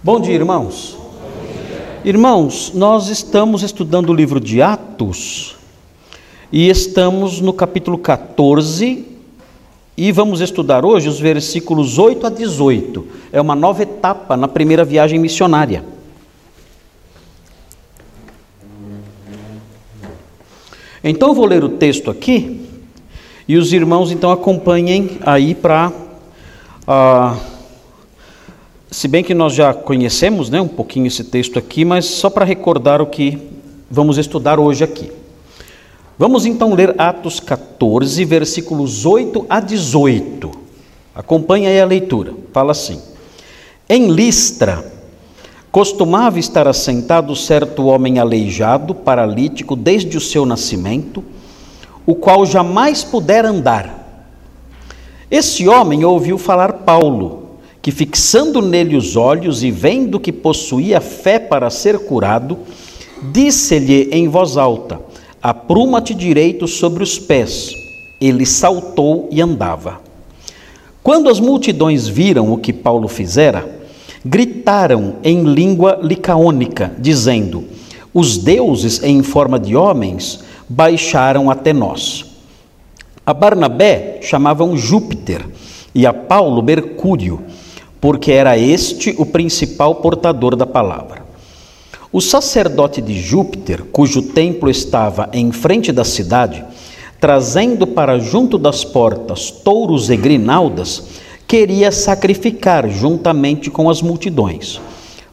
Bom dia, irmãos. Irmãos, nós estamos estudando o livro de Atos e estamos no capítulo 14 e vamos estudar hoje os versículos 8 a 18. É uma nova etapa na primeira viagem missionária. Então eu vou ler o texto aqui e os irmãos então acompanhem aí para. Uh, se bem que nós já conhecemos né, um pouquinho esse texto aqui, mas só para recordar o que vamos estudar hoje aqui. Vamos então ler Atos 14, versículos 8 a 18. Acompanhe aí a leitura. Fala assim: Em Listra, costumava estar assentado certo homem aleijado, paralítico, desde o seu nascimento, o qual jamais pudera andar. Esse homem ouviu falar Paulo que, fixando nele os olhos e vendo que possuía fé para ser curado, disse-lhe em voz alta: Apruma-te direito sobre os pés. Ele saltou e andava. Quando as multidões viram o que Paulo fizera, gritaram em língua licaônica, dizendo: Os deuses em forma de homens baixaram até nós. A Barnabé chamavam Júpiter e a Paulo Mercúrio porque era este o principal portador da palavra. O sacerdote de Júpiter, cujo templo estava em frente da cidade, trazendo para junto das portas touros e grinaldas, queria sacrificar juntamente com as multidões.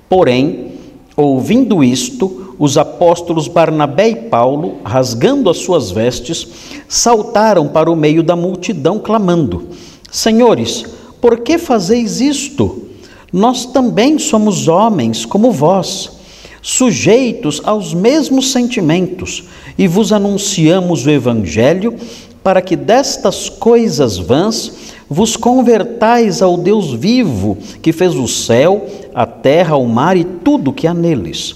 Porém, ouvindo isto, os apóstolos Barnabé e Paulo, rasgando as suas vestes, saltaram para o meio da multidão, clamando: Senhores, por que fazeis isto? Nós também somos homens como vós, sujeitos aos mesmos sentimentos, e vos anunciamos o Evangelho para que destas coisas vãs vos convertais ao Deus vivo, que fez o céu, a terra, o mar e tudo que há neles,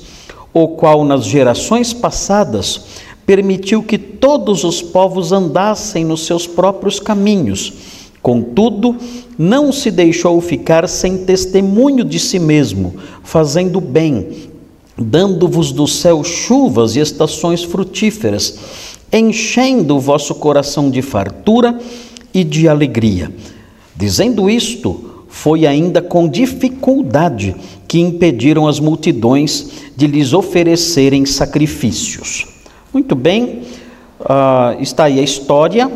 o qual nas gerações passadas permitiu que todos os povos andassem nos seus próprios caminhos Contudo, não se deixou ficar sem testemunho de si mesmo, fazendo bem, dando-vos do céu chuvas e estações frutíferas, enchendo o vosso coração de fartura e de alegria. Dizendo isto, foi ainda com dificuldade que impediram as multidões de lhes oferecerem sacrifícios. Muito bem, uh, está aí a história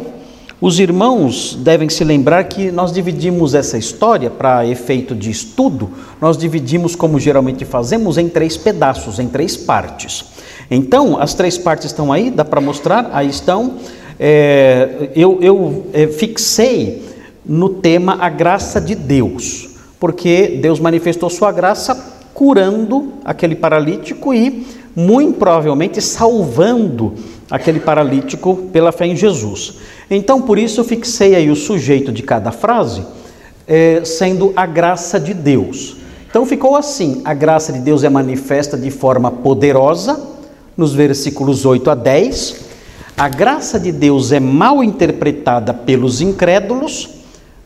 os irmãos devem se lembrar que nós dividimos essa história para efeito de estudo, nós dividimos, como geralmente fazemos, em três pedaços, em três partes. Então, as três partes estão aí, dá para mostrar? Aí estão. É, eu, eu é, fixei no tema a graça de Deus, porque Deus manifestou sua graça curando aquele paralítico e, muito provavelmente, salvando aquele paralítico pela fé em Jesus. Então, por isso, eu fixei aí o sujeito de cada frase é, sendo a graça de Deus. Então, ficou assim: a graça de Deus é manifesta de forma poderosa, nos versículos 8 a 10. A graça de Deus é mal interpretada pelos incrédulos,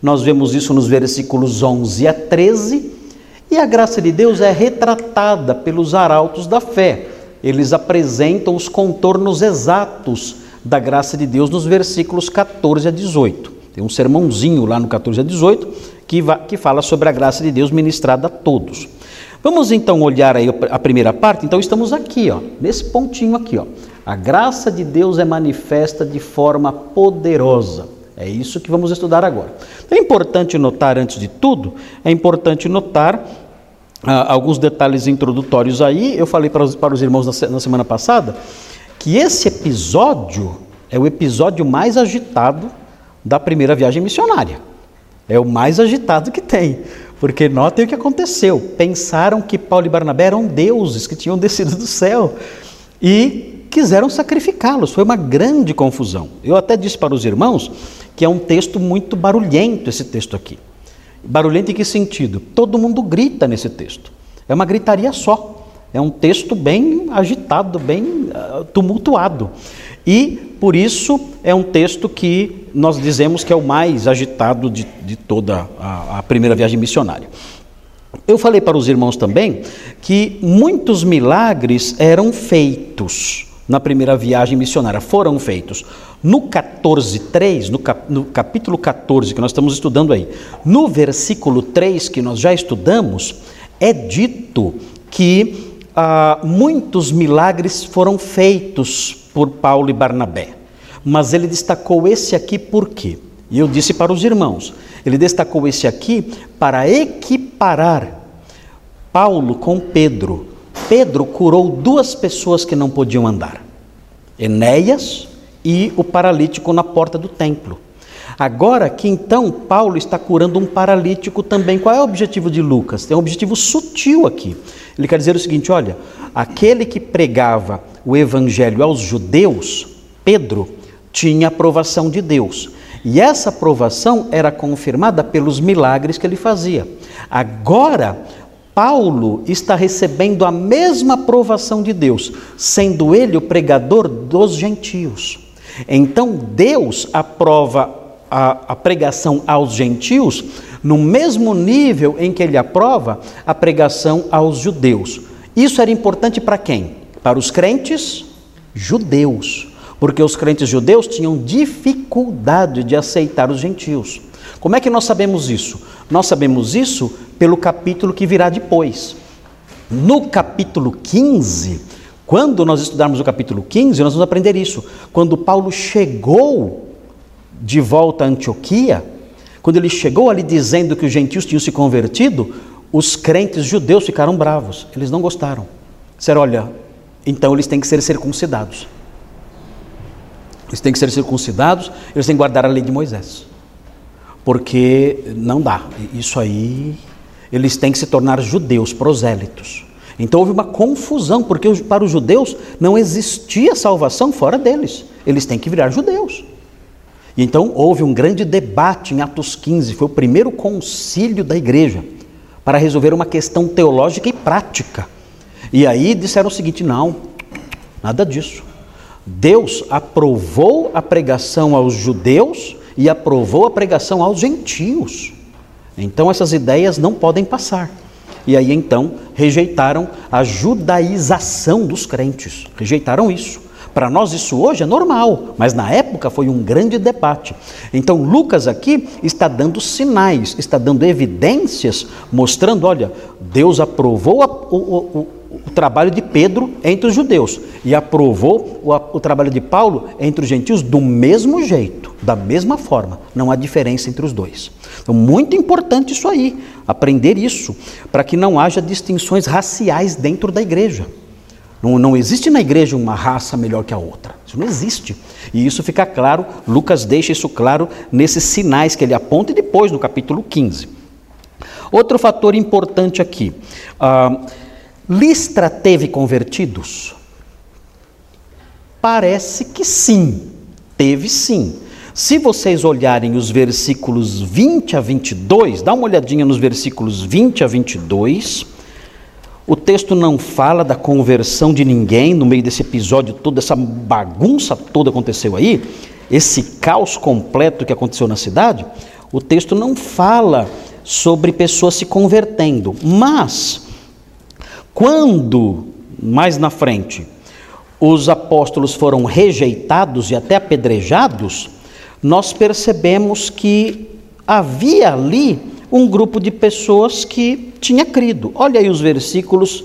nós vemos isso nos versículos 11 a 13. E a graça de Deus é retratada pelos arautos da fé, eles apresentam os contornos exatos da graça de Deus nos versículos 14 a 18. Tem um sermãozinho lá no 14 a 18 que, que fala sobre a graça de Deus ministrada a todos. Vamos então olhar aí a primeira parte. Então estamos aqui, ó, nesse pontinho aqui, ó. A graça de Deus é manifesta de forma poderosa. É isso que vamos estudar agora. É importante notar, antes de tudo, é importante notar ah, alguns detalhes introdutórios aí. Eu falei para os, para os irmãos na, na semana passada que esse episódio é o episódio mais agitado da primeira viagem missionária. É o mais agitado que tem. Porque notem o que aconteceu. Pensaram que Paulo e Barnabé eram deuses que tinham descido do céu e quiseram sacrificá-los. Foi uma grande confusão. Eu até disse para os irmãos que é um texto muito barulhento esse texto aqui. Barulhento em que sentido? Todo mundo grita nesse texto. É uma gritaria só. É um texto bem agitado, bem uh, tumultuado. E, por isso, é um texto que nós dizemos que é o mais agitado de, de toda a, a primeira viagem missionária. Eu falei para os irmãos também que muitos milagres eram feitos na primeira viagem missionária, foram feitos. No 14:3, no, cap, no capítulo 14 que nós estamos estudando aí, no versículo 3 que nós já estudamos, é dito que ah, muitos milagres foram feitos por Paulo e Barnabé. Mas ele destacou esse aqui por quê? E eu disse para os irmãos, ele destacou esse aqui para equiparar Paulo com Pedro. Pedro curou duas pessoas que não podiam andar: Enéas e o paralítico na porta do templo. Agora que então Paulo está curando um paralítico também, qual é o objetivo de Lucas? Tem um objetivo sutil aqui. Ele quer dizer o seguinte: olha, aquele que pregava o evangelho aos judeus, Pedro, tinha aprovação de Deus. E essa aprovação era confirmada pelos milagres que ele fazia. Agora, Paulo está recebendo a mesma aprovação de Deus, sendo ele o pregador dos gentios. Então, Deus aprova a, a, pregação aos gentios no mesmo nível em que ele aprova a pregação aos judeus. Isso era importante para quem? Para os crentes judeus, porque os crentes judeus tinham dificuldade de aceitar os gentios. Como é que nós sabemos isso? Nós sabemos isso pelo capítulo que virá depois. No capítulo 15, quando nós estudarmos o capítulo 15, nós vamos aprender isso. Quando Paulo chegou de volta a Antioquia, quando ele chegou ali dizendo que os gentios tinham se convertido, os crentes judeus ficaram bravos, eles não gostaram. Disseram: olha, então eles têm que ser circuncidados. Eles têm que ser circuncidados, eles têm que guardar a lei de Moisés. Porque não dá, isso aí, eles têm que se tornar judeus, prosélitos. Então houve uma confusão, porque para os judeus não existia salvação fora deles, eles têm que virar judeus. E então houve um grande debate em Atos 15, foi o primeiro concílio da igreja para resolver uma questão teológica e prática. E aí disseram o seguinte: não, nada disso. Deus aprovou a pregação aos judeus e aprovou a pregação aos gentios. Então essas ideias não podem passar. E aí então rejeitaram a judaização dos crentes, rejeitaram isso. Para nós isso hoje é normal, mas na época foi um grande debate. Então Lucas aqui está dando sinais, está dando evidências, mostrando: olha, Deus aprovou a, o, o, o, trabalho de Pedro entre os judeus e aprovou o, o trabalho de Paulo entre os gentios do mesmo jeito, da mesma forma. Não há diferença entre os dois. Então, muito importante isso aí, aprender isso, para que não haja distinções raciais dentro da igreja. Não, não existe na igreja uma raça melhor que a outra. Isso não existe. E isso fica claro, Lucas deixa isso claro nesses sinais que ele aponta e depois no capítulo 15. Outro fator importante aqui: ah, Listra teve convertidos? Parece que sim, teve sim. Se vocês olharem os versículos 20 a 22, dá uma olhadinha nos versículos 20 a 22. O texto não fala da conversão de ninguém no meio desse episódio todo, essa bagunça toda aconteceu aí, esse caos completo que aconteceu na cidade. O texto não fala sobre pessoas se convertendo, mas quando mais na frente os apóstolos foram rejeitados e até apedrejados, nós percebemos que havia ali um grupo de pessoas que tinha crido. Olha aí os versículos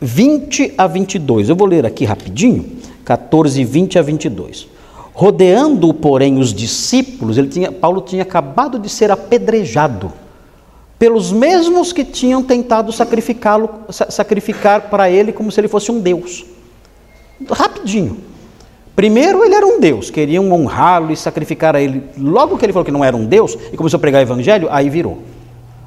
20 a 22. Eu vou ler aqui rapidinho, 14, 20 a 22. Rodeando, porém, os discípulos, ele tinha, Paulo tinha acabado de ser apedrejado pelos mesmos que tinham tentado sacrificá-lo, sacrificar para ele como se ele fosse um deus. Rapidinho. Primeiro, ele era um Deus, queriam honrá-lo e sacrificar a ele. Logo que ele falou que não era um Deus e começou a pregar o evangelho, aí virou.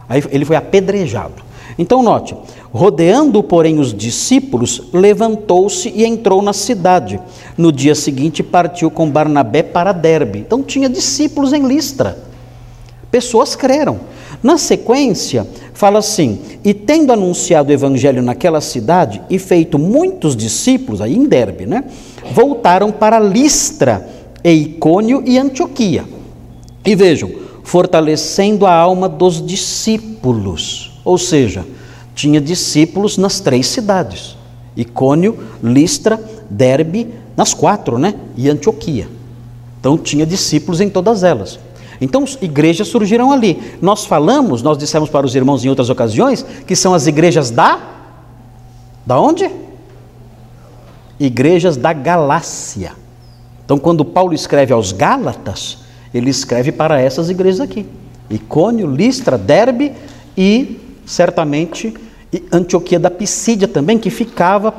Aí ele foi apedrejado. Então, note: rodeando, porém, os discípulos, levantou-se e entrou na cidade. No dia seguinte, partiu com Barnabé para Derbe. Então, tinha discípulos em Listra. Pessoas creram. Na sequência, fala assim: E tendo anunciado o evangelho naquela cidade e feito muitos discípulos, aí em Derbe, né? voltaram para Listra, Eicônio e Antioquia. E vejam, fortalecendo a alma dos discípulos. Ou seja, tinha discípulos nas três cidades: Icônio, Listra, Derbe, nas quatro, né? E Antioquia. Então tinha discípulos em todas elas. Então, igrejas surgiram ali. Nós falamos, nós dissemos para os irmãos em outras ocasiões, que são as igrejas da. Da onde? Igrejas da Galácia. Então, quando Paulo escreve aos Gálatas, ele escreve para essas igrejas aqui: Icônio, Listra, Derbe e, certamente, Antioquia da Pisídia também, que ficava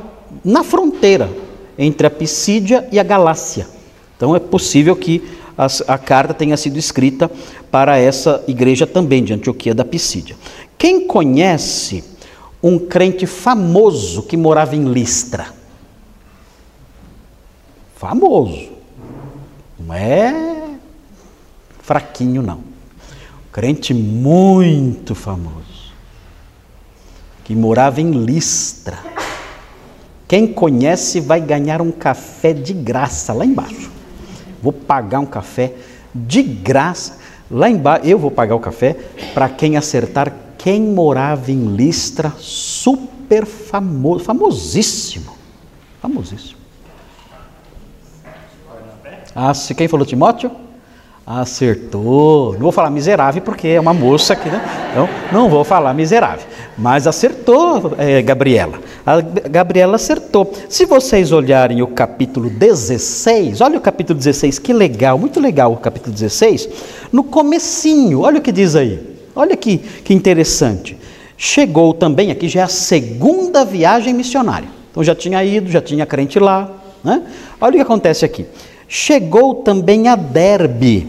na fronteira entre a Pisídia e a Galácia. Então, é possível que a, a carta tenha sido escrita para essa igreja também de Antioquia da Pisídia. Quem conhece um crente famoso que morava em Listra? Famoso. Não é fraquinho, não. Crente muito famoso. Que morava em Listra. Quem conhece vai ganhar um café de graça lá embaixo. Vou pagar um café de graça. Lá embaixo, eu vou pagar o café para quem acertar quem morava em Listra, super famoso, famosíssimo. Famosíssimo. Ah, se quem falou Timóteo? Acertou. Não vou falar miserável porque é uma moça aqui, né? Então, não vou falar miserável. Mas acertou, é, Gabriela. A Gabriela acertou. Se vocês olharem o capítulo 16, olha o capítulo 16, que legal, muito legal o capítulo 16. No comecinho, olha o que diz aí. Olha que, que interessante. Chegou também, aqui já é a segunda viagem missionária. Então já tinha ido, já tinha crente lá. Né? Olha o que acontece aqui. Chegou também a Derbe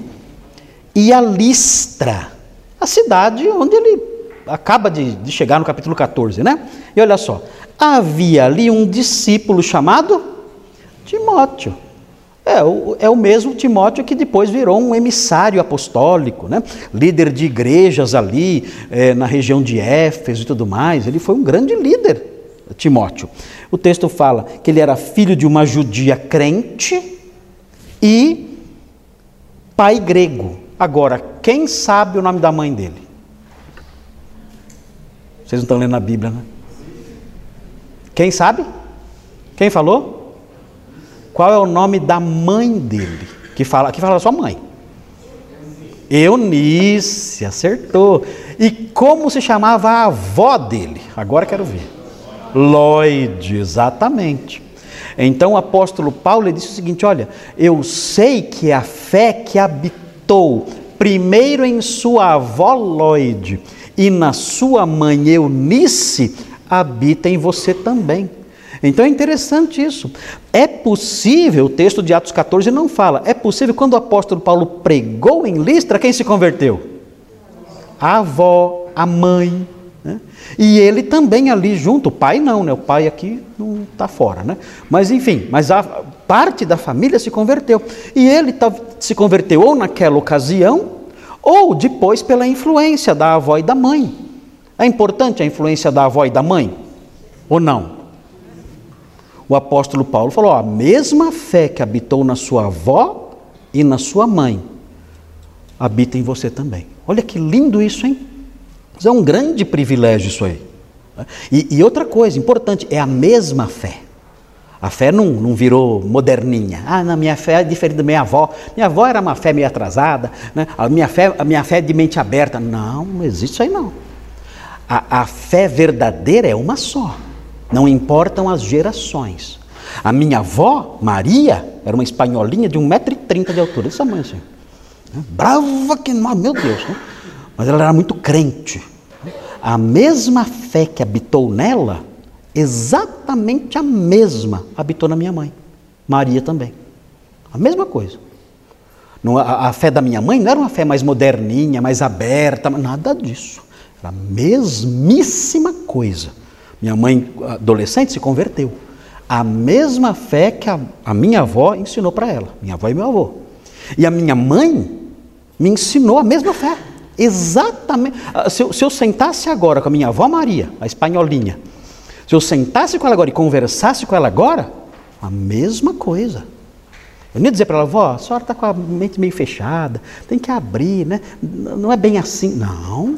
e a Listra, a cidade onde ele acaba de, de chegar no capítulo 14, né? E olha só, havia ali um discípulo chamado Timóteo. É o, é o mesmo Timóteo que depois virou um emissário apostólico, né? líder de igrejas ali é, na região de Éfeso e tudo mais. Ele foi um grande líder, Timóteo. O texto fala que ele era filho de uma judia crente e pai grego. Agora, quem sabe o nome da mãe dele? Vocês não estão lendo a Bíblia, né? Quem sabe? Quem falou? Qual é o nome da mãe dele? Que fala, que fala a sua mãe. Eunice, acertou. E como se chamava a avó dele? Agora quero ver. Lloyd, exatamente. Então o apóstolo Paulo disse o seguinte: Olha, eu sei que a fé que habitou primeiro em sua avó Lloyd e na sua mãe Eunice habita em você também. Então é interessante isso. É possível, o texto de Atos 14 não fala, é possível quando o apóstolo Paulo pregou em Listra, quem se converteu? A avó, a mãe, né? E ele também ali junto, o pai não, né? o pai aqui não está fora. Né? Mas enfim, mas a parte da família se converteu. E ele se converteu ou naquela ocasião, ou depois pela influência da avó e da mãe. É importante a influência da avó e da mãe? Ou não? O apóstolo Paulo falou: ó, a mesma fé que habitou na sua avó e na sua mãe, habita em você também. Olha que lindo isso, hein? Isso é um grande privilégio isso aí. E, e, outra coisa importante, é a mesma fé. A fé não, não virou moderninha. Ah, na minha fé é diferente da minha avó. Minha avó era uma fé meio atrasada. Né? A, minha fé, a minha fé é de mente aberta. Não, não existe isso aí não. A, a fé verdadeira é uma só. Não importam as gerações. A minha avó, Maria, era uma espanholinha de 1,30m de altura, desse tamanho assim. Brava que, meu Deus, né? mas ela era muito crente. A mesma fé que habitou nela, exatamente a mesma habitou na minha mãe. Maria também. A mesma coisa. A, a, fé da minha mãe não era uma fé mais moderninha, mais aberta, nada disso. Era a mesmíssima coisa. Minha mãe, adolescente, se converteu. A mesma fé que a, a minha avó ensinou para ela, minha avó e meu avô. E a minha mãe me ensinou a mesma fé. Exatamente. Ah, se eu, se eu, sentasse agora com a minha avó Maria, a espanholinha, se eu sentasse com ela agora e conversasse com ela agora, a mesma coisa. Eu não ia dizer para ela, vó, a senhora está com a mente meio fechada, tem que abrir, né? Não é bem assim. Não.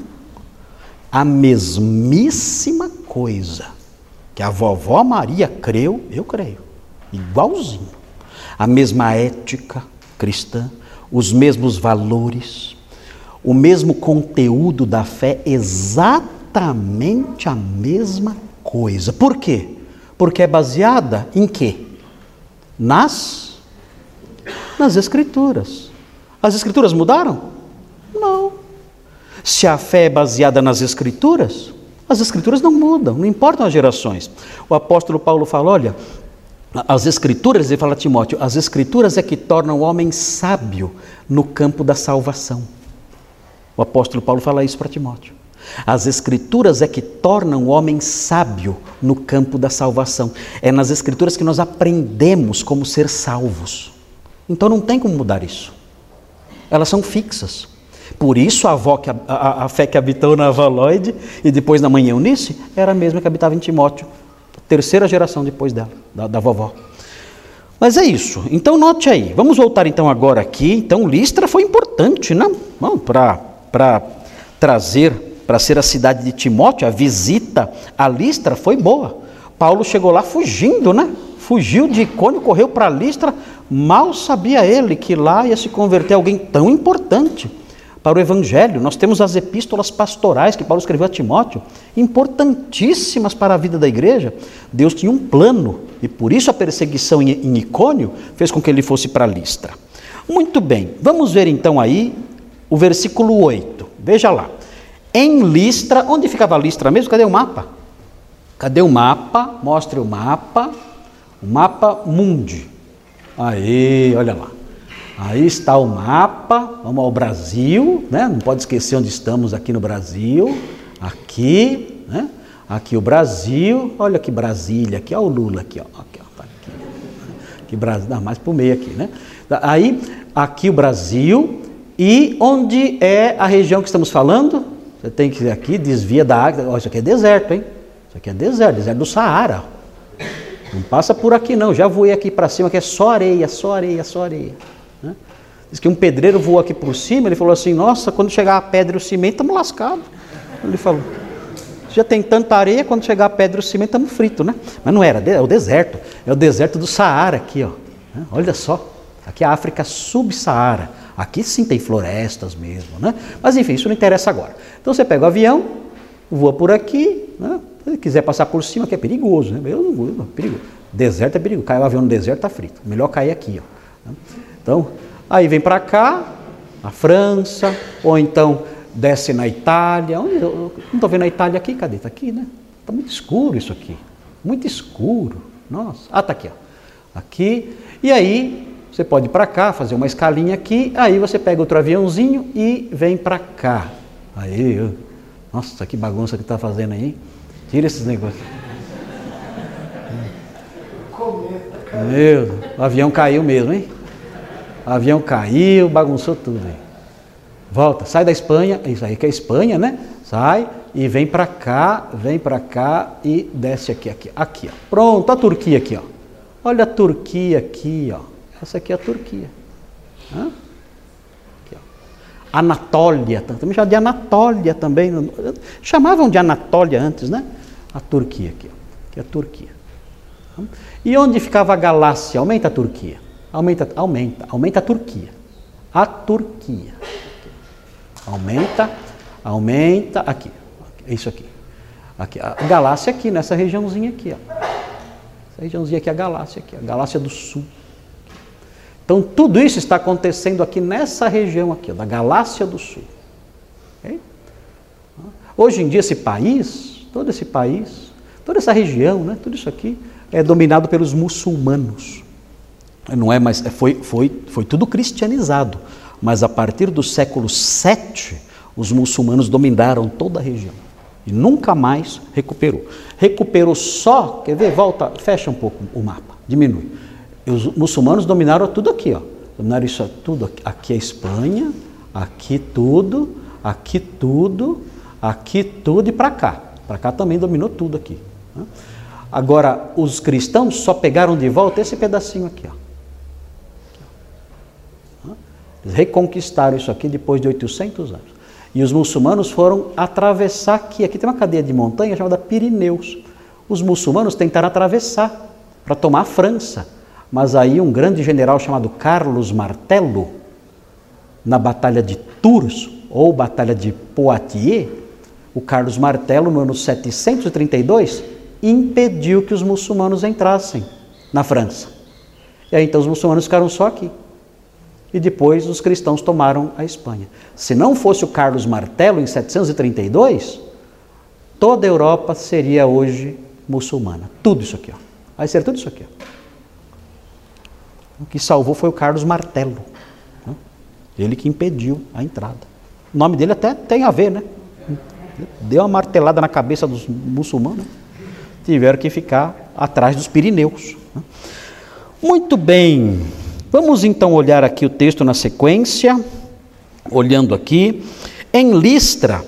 a mesmíssima coisa que a vovó Maria creu, eu creio, igualzinho. A mesma ética cristã, os mesmos valores, o mesmo conteúdo da fé, exatamente a mesma coisa. Por quê? Porque é baseada em quê? Nas nas escrituras. As escrituras mudaram? Não. Se a fé é baseada nas escrituras, as escrituras não mudam, não importam as gerações. O apóstolo Paulo fala: olha, as escrituras, ele fala a Timóteo, as escrituras é que tornam o homem sábio no campo da salvação. O apóstolo Paulo fala isso para Timóteo. As escrituras é que tornam o homem sábio no campo da salvação. É nas escrituras que nós aprendemos como ser salvos. Então não tem como mudar isso. Elas são fixas. Por isso a, avó que, a, a, fé que habitou na avó Lloyd e depois na mãe Eunice era a mesma que habitava em Timóteo, terceira geração depois dela, da, da vovó. Mas é isso. Então note aí. Vamos voltar então agora aqui. Então Listra foi importante, não? Para trazer, para ser a cidade de Timóteo, a visita a Listra foi boa. Paulo chegou lá fugindo, né? Fugiu de Icônio, correu para Listra. Mal sabia ele que lá ia se converter alguém tão importante para o Evangelho. Nós temos as epístolas pastorais que Paulo escreveu a Timóteo, importantíssimas para a vida da igreja. Deus tinha um plano e por isso a perseguição em Icônio fez com que ele fosse para Listra. Muito bem, vamos ver então aí o versículo 8. Veja lá. Em Listra, onde ficava Listra mesmo? Cadê o mapa? Cadê o mapa? Mostre o mapa. O mapa mundi. Aí, olha lá. Aí está o mapa, vamos ao Brasil, né? não pode esquecer onde estamos aqui no Brasil, aqui, né? aqui o Brasil, olha que Brasília, aqui, olha o Lula aqui, ó, aqui, ó, tá aqui, aqui Brasil, não, mais para o meio aqui, né? Aí, aqui o Brasil, e onde é a região que estamos falando? Você tem que aqui, desvia da água, ó, isso aqui é deserto, hein? Isso aqui é deserto, deserto do Saara. Não passa por aqui não, já voei aqui para cima, que é só areia, só areia, só areia. Né? Diz que um pedreiro voou aqui por cima, ele falou assim, nossa, quando chegar a pedra e o cimento, estamos lascados. Ele falou, já tem tanta areia, quando chegar a pedra e o cimento, estamos fritos, né? Mas não era, é o deserto, é o deserto do Saara aqui, ó. Né? Olha só, aqui é a África subsaara. Aqui sim tem florestas mesmo, né? Mas enfim, isso não interessa agora. Então você pega o avião, voa por aqui, né? Se quiser passar por cima, que é perigoso, né? Eu não vou, não, perigoso. Deserto é perigoso. Cai o avião no deserto, está frito. Melhor cair aqui, ó. Né? Então, aí vem para cá, na França, ou então desce na Itália. Onde, não estou vendo a Itália aqui, cadê? Está aqui, né? Está muito escuro isso aqui. Muito escuro. Nossa. Ah, está aqui, ó. Aqui. E aí, você pode ir para cá, fazer uma escalinha aqui, aí você pega outro aviãozinho e vem para cá. Aí, nossa, que bagunça que está fazendo aí. Tira esses negócios. Meu, o avião caiu mesmo, hein? O avião caiu, bagunçou tudo aí. Volta, sai da Espanha, isso aí que é Espanha, né? Sai e vem para cá, vem para cá e desce aqui, aqui, aqui, ó. Pronto, a Turquia aqui, ó. Olha a Turquia aqui, ó. Essa aqui é a Turquia. Hã? Aqui, ó. Anatólia, também já de Anatólia também. Chamavam de Anatólia antes, né? A Turquia aqui, ó. Aqui é a Turquia. E onde ficava a Galácia? Aumenta a Turquia. Aumenta, aumenta, aumenta a Turquia. A Turquia. Aumenta, aumenta aqui. É isso aqui. aqui. A Galácia aqui, nessa regiãozinha aqui. Ó. Essa regiãozinha aqui é a Galácia aqui, a Galácia do Sul. Então tudo isso está acontecendo aqui nessa região aqui, da Galácia do Sul. Okay? Hoje em dia esse país, todo esse país, toda essa região, né, tudo isso aqui é dominado pelos muçulmanos. Não é mais, é, foi, foi, foi tudo cristianizado, mas a partir do século VII, os muçulmanos dominaram toda a região e nunca mais recuperou. Recuperou só, quer ver? Volta, fecha um pouco o mapa, diminui. Os muçulmanos dominaram tudo aqui, ó. Dominaram isso tudo aqui. Aqui é Espanha, aqui tudo, aqui tudo, aqui tudo e para cá. Para cá também dominou tudo aqui. Né? Agora, os cristãos só pegaram de volta esse pedacinho aqui, ó. Eles reconquistaram isso aqui depois de 800 anos. E os muçulmanos foram atravessar aqui. Aqui tem uma cadeia de montanha chamada Pirineus. Os muçulmanos tentaram atravessar para tomar a França. Mas aí um grande general chamado Carlos Martello, na Batalha de Tours, ou Batalha de Poitiers, o Carlos Martello, no ano 732, impediu que os muçulmanos entrassem na França. E aí então os muçulmanos ficaram só aqui. E depois os cristãos tomaram a Espanha. Se não fosse o Carlos Martello em 732, toda a Europa seria hoje muçulmana. Tudo isso aqui, ó. Vai ser tudo isso aqui. Ó. O que salvou foi o Carlos Martello. Né? Ele que impediu a entrada. O nome dele até tem a ver, né? Deu uma martelada na cabeça dos muçulmanos. Tiveram que ficar atrás dos Pirineus. Né? Muito bem. Vamos então olhar aqui o texto na sequência. Olhando aqui. Em Listra,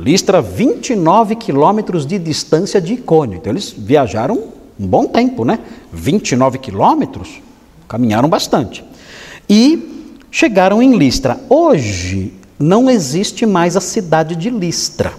Listra, 29 quilômetros de distância de Icônio. Então eles viajaram um bom tempo, né? 29 quilômetros, caminharam bastante. E chegaram em Listra. Hoje não existe mais a cidade de Listra.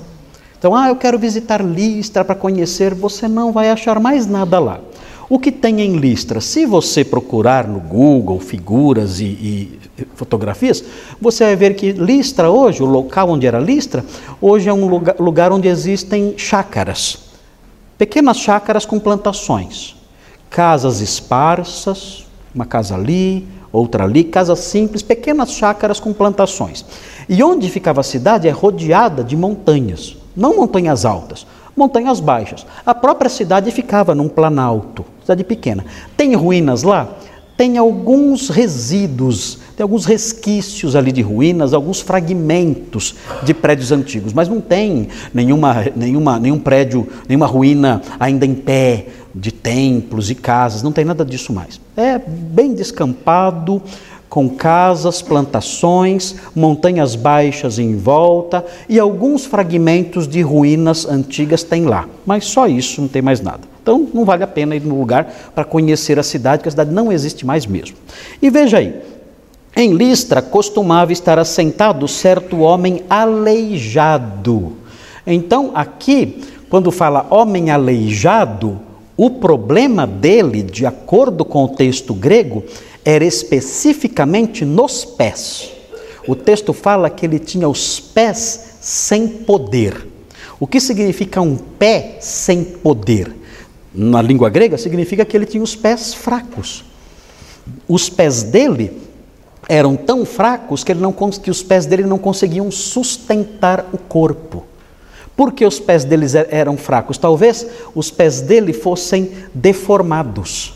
Então, ah, eu quero visitar Listra para conhecer, você não vai achar mais nada lá. O que tem em Listra? Se você procurar no Google figuras e, e, fotografias, você vai ver que Listra hoje, o local onde era Listra, hoje é um lugar, lugar onde existem chácaras, pequenas chácaras com plantações, casas esparsas, uma casa ali, outra ali, casas simples, pequenas chácaras com plantações. E onde ficava a cidade é rodeada de montanhas, não montanhas altas, montanhas baixas. A própria cidade ficava num planalto, cidade pequena. Tem ruínas lá? Tem alguns resíduos, tem alguns resquícios ali de ruínas, alguns fragmentos de prédios antigos, mas não tem nenhuma, nenhuma, nenhum prédio, nenhuma ruína ainda em pé, de templos e casas, não tem nada disso mais. É bem descampado, com casas, plantações, montanhas baixas em volta e alguns fragmentos de ruínas antigas tem lá. Mas só isso, não tem mais nada. Então não vale a pena ir no lugar para conhecer a cidade, porque a cidade não existe mais mesmo. E veja aí, em Listra costumava estar assentado certo homem aleijado. Então aqui, quando fala homem aleijado, o problema dele, de acordo com o texto grego, era especificamente nos pés. O texto fala que ele tinha os pés sem poder. O que significa um pé sem poder? Na língua grega, significa que ele tinha os pés fracos. Os pés dele eram tão fracos que, ele não, que os pés dele não conseguiam sustentar o corpo. Por que os pés deles er-, eram fracos? Talvez os pés dele fossem deformados.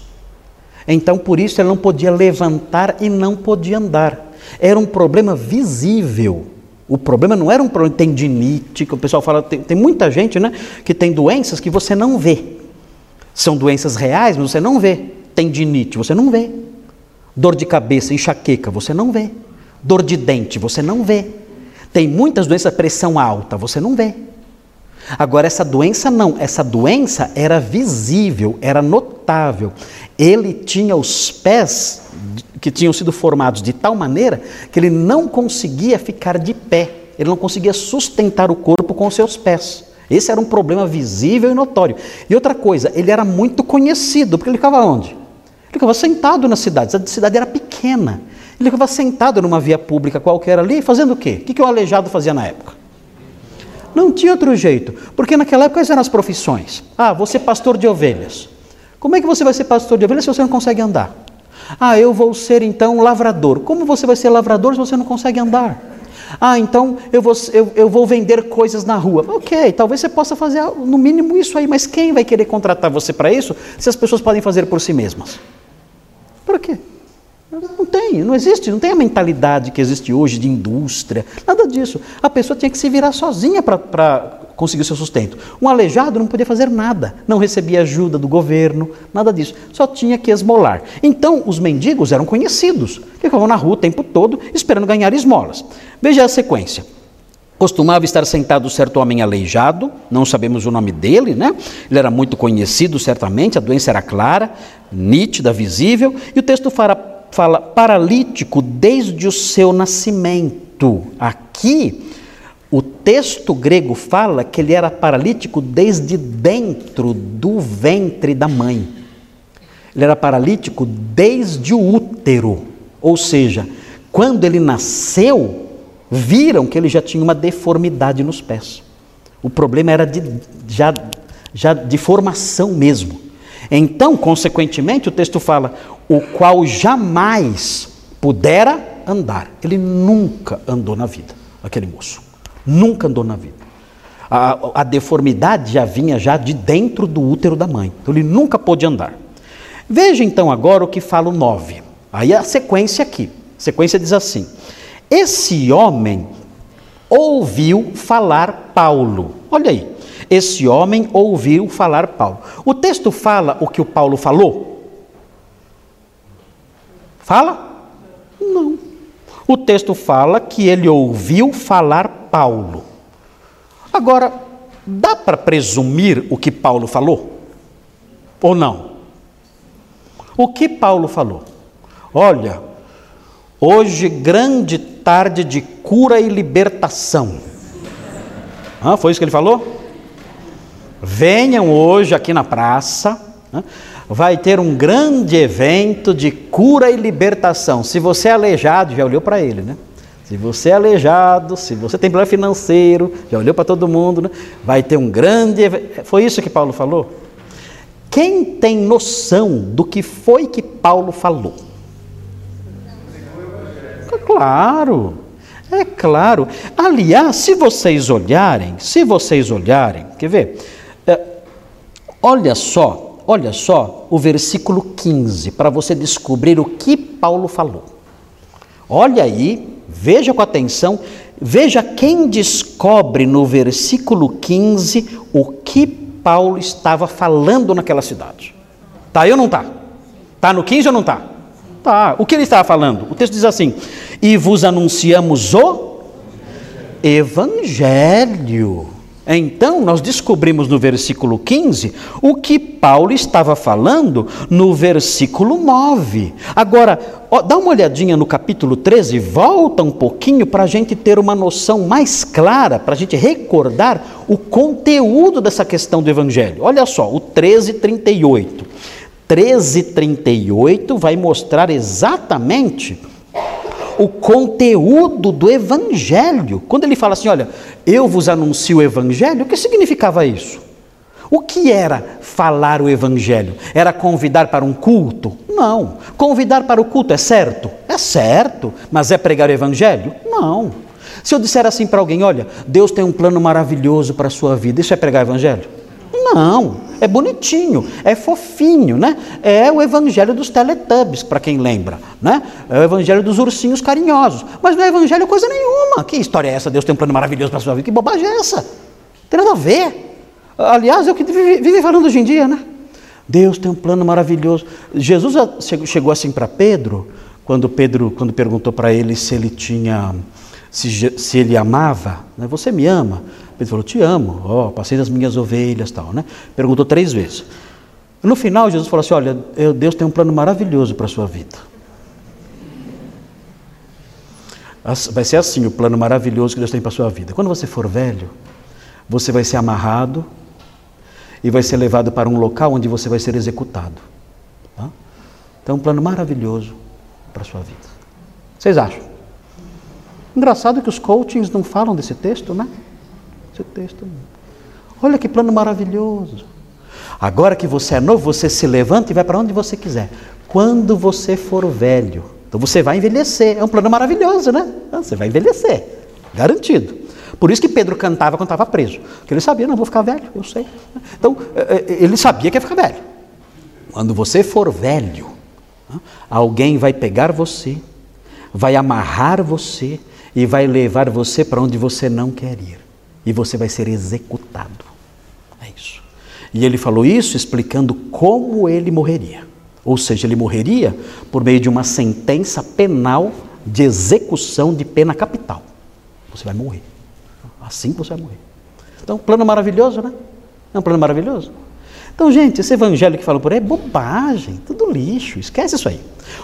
Então, por isso, ele não podia levantar e não podia andar. Era um problema visível. O problema não era um problema tendinite, que o pessoal fala, tem, tem muita gente né, que tem doenças que você não vê. São doenças reais, mas você não vê. Tendinite, você não vê. Dor de cabeça, enxaqueca, você não vê. Dor de dente, você não vê. Tem muitas doenças, pressão alta, você não vê. Agora, essa doença não, essa doença era visível, era notável. Ele tinha os pés que tinham sido formados de tal maneira que ele não conseguia ficar de pé, ele não conseguia sustentar o corpo com os seus pés. Esse era um problema visível e notório. E outra coisa, ele era muito conhecido, porque ele ficava onde? Ele ficava sentado na cidade, a cidade era pequena. Ele ficava sentado numa via pública qualquer ali, fazendo o quê? O que o aleijado fazia na época? Não tinha outro jeito, porque naquela época quais eram as profissões? Ah, você é pastor de ovelhas. Como é que você vai ser pastor de ovelhas se você não consegue andar? Ah, eu vou ser então lavrador. Como você vai ser lavrador se você não consegue andar? Ah, então eu vou, eu, eu vou vender coisas na rua. Ok, talvez você possa fazer no mínimo isso aí, mas quem vai querer contratar você para isso se as pessoas podem fazer por si mesmas? Para quê? Não tem, não existe, não tem a mentalidade que existe hoje de indústria, nada disso. A pessoa tinha que se virar sozinha para conseguir o seu sustento. Um aleijado não podia fazer nada, não recebia ajuda do governo, nada disso, só tinha que esmolar. Então, os mendigos eram conhecidos, ficavam na rua o tempo todo esperando ganhar esmolas. Veja a sequência. Costumava estar sentado certo homem aleijado, não sabemos o nome dele, né? Ele era muito conhecido, certamente, a doença era clara, nítida, visível, e o texto fala fala paralítico desde o seu nascimento. Aqui, O texto grego fala que ele era paralítico desde dentro do ventre da mãe. Ele era paralítico desde o útero. Ou seja, quando ele nasceu, viram que ele já tinha uma deformidade nos pés. O problema era de, já, já de formação mesmo. Então, consequentemente, o texto fala: o qual jamais pudera andar. Ele nunca andou na vida, aquele moço. Nunca andou na vida. A, a, deformidade já vinha já de dentro do útero da mãe. Então ele nunca pôde andar. Veja então agora o que fala o 9. Aí a sequência aqui. A sequência diz assim: Esse homem ouviu falar Paulo. Olha aí. Esse homem ouviu falar Paulo. O texto fala o que o Paulo falou? Fala? Não. O texto fala que ele ouviu falar Paulo. Agora, dá para presumir o que Paulo falou? Ou não? O que Paulo falou? Olha, hoje grande tarde de cura e libertação. Ah, foi isso que ele falou? Venham hoje aqui na praça. Né? Vai ter um grande evento de cura e libertação. Se você é aleijado, já olhou para ele, né? Se você é aleijado, se você tem problema financeiro, já olhou para todo mundo, né? vai ter um grande evento. Foi isso que Paulo falou? Quem tem noção do que foi que Paulo falou? É claro, é claro. Aliás, se vocês olharem, se vocês olharem, quer ver? É, olha só olha só o versículo 15, para você descobrir o que Paulo falou. Olha aí, veja com atenção, veja quem descobre no versículo 15 o que Paulo estava falando naquela cidade. Tá aí ou não tá? Tá no 15 ou não tá? Tá. O que ele estava falando? O texto diz assim: "E vos anunciamos o evangelho então, nós descobrimos no versículo 15 o que Paulo estava falando no versículo 9. Agora, ó, dá uma olhadinha no capítulo 13, volta um pouquinho para a gente ter uma noção mais clara, para a gente recordar o conteúdo dessa questão do Evangelho. Olha só, o 13, 38. 13, 38 vai mostrar exatamente o conteúdo do Evangelho. Quando ele fala assim, olha, eu vos anuncio o Evangelho, o que significava isso? O que era falar o Evangelho? Era convidar para um culto? Não. Convidar para o culto é certo? É certo. Mas é pregar o Evangelho? Não. Se eu disser assim para alguém, olha, Deus tem um plano maravilhoso para a sua vida, isso é pregar o Evangelho? Não é bonitinho, é fofinho, né? É o evangelho dos teletubbies, para quem lembra, né? É o evangelho dos ursinhos carinhosos. Mas não é evangelho coisa nenhuma. Que história é essa? Deus tem um plano maravilhoso para a sua vida. Que bobagem é essa? Tem nada a ver. Aliás, é o que vive falando hoje em dia, né? Deus tem um plano maravilhoso. Jesus chegou assim para Pedro, quando Pedro, quando perguntou para ele se ele tinha, se, se ele amava, né? você me ama? Pedro falou: Te amo, ó, oh, passei das minhas ovelhas tal, né? Perguntou três vezes. No final, Jesus falou assim: Olha, Deus tem um plano maravilhoso para a sua vida. Vai ser assim o plano maravilhoso que Deus tem para a sua vida. Quando você for velho, você vai ser amarrado e vai ser levado para um local onde você vai ser executado. Tá? Então, um plano maravilhoso para a sua vida. Vocês acham? Engraçado que os coachings não falam desse texto, né? Esse texto. Olha que plano maravilhoso. Agora que você é novo, você se levanta e vai para onde você quiser. Quando você for velho, então você vai envelhecer. É um plano maravilhoso, né? Então, você vai envelhecer, garantido. Por isso que Pedro cantava quando estava preso. Porque ele sabia, não, vou ficar velho, eu sei. Então, é, é, ele sabia que ia ficar velho. Quando você for velho, alguém vai pegar você, vai amarrar você e vai levar você para onde você não quer ir e você vai ser executado. É isso. E ele falou isso explicando como ele morreria. Ou seja, ele morreria por meio de uma sentença penal de execução de pena capital. Você vai morrer. Assim você vai morrer. Então, plano maravilhoso, né? É um plano maravilhoso. Então, gente, esse evangelho que fala por aí é bobagem, tudo lixo, esquece isso aí.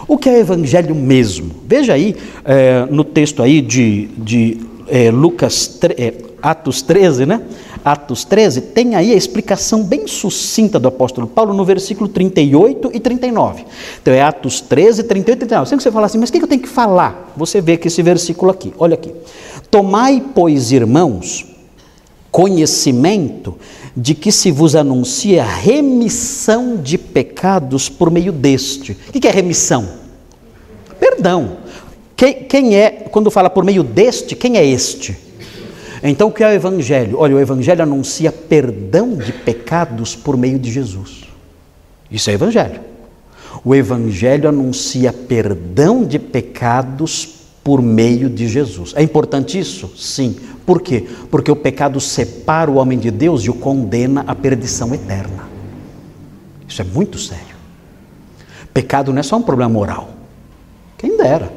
O que é evangelho mesmo? Veja aí é, no texto aí de, de é, Lucas, é, Atos 13, né? Atos 13, tem aí a explicação bem sucinta do apóstolo Paulo no versículo 38 e 39. Então é Atos 13, 38 e 39. Sempre que você fala assim, mas o que eu tenho que falar? Você vê que esse versículo aqui, olha aqui. Tomai, pois, irmãos, conhecimento de que se vos anuncia remissão de pecados por meio deste. O que é remissão? Perdão. Quem, quem é, quando fala por meio deste, quem é este? Então o que é o Evangelho? Olha, o Evangelho anuncia perdão de pecados por meio de Jesus. Isso é Evangelho. O Evangelho anuncia perdão de pecados por meio de Jesus. É importante isso? Sim. Por quê? Porque o pecado separa o homem de Deus e o condena à perdição eterna. Isso é muito sério. Pecado não é só um problema moral. Quem dera.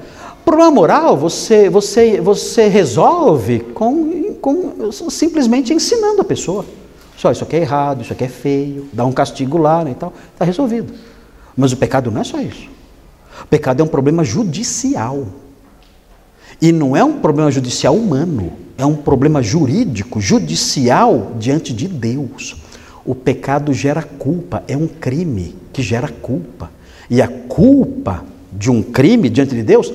Problema moral você, você, você resolve com, com simplesmente ensinando a pessoa. Só isso aqui é errado, isso aqui é feio, dá um castigo lá né, e tal, está resolvido. Mas o pecado não é só isso. O pecado é um problema judicial. E não é um problema judicial humano, é um problema jurídico, judicial diante de Deus. O pecado gera culpa, é um crime que gera culpa. E a culpa de um crime diante de Deus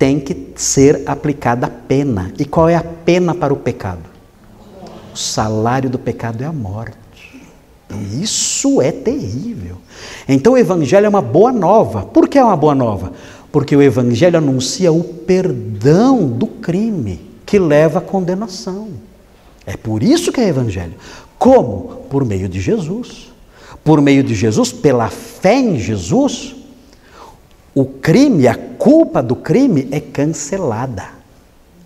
tem que ser aplicada a pena. E qual é a pena para o pecado? O salário do pecado é a morte. Isso é terrível. Então o Evangelho é uma boa nova. Por que é uma boa nova? Porque o Evangelho anuncia o perdão do crime que leva à condenação. É por isso que é Evangelho. Como? Por meio de Jesus. Por meio de Jesus, pela fé em Jesus, o crime, a culpa do crime é cancelada.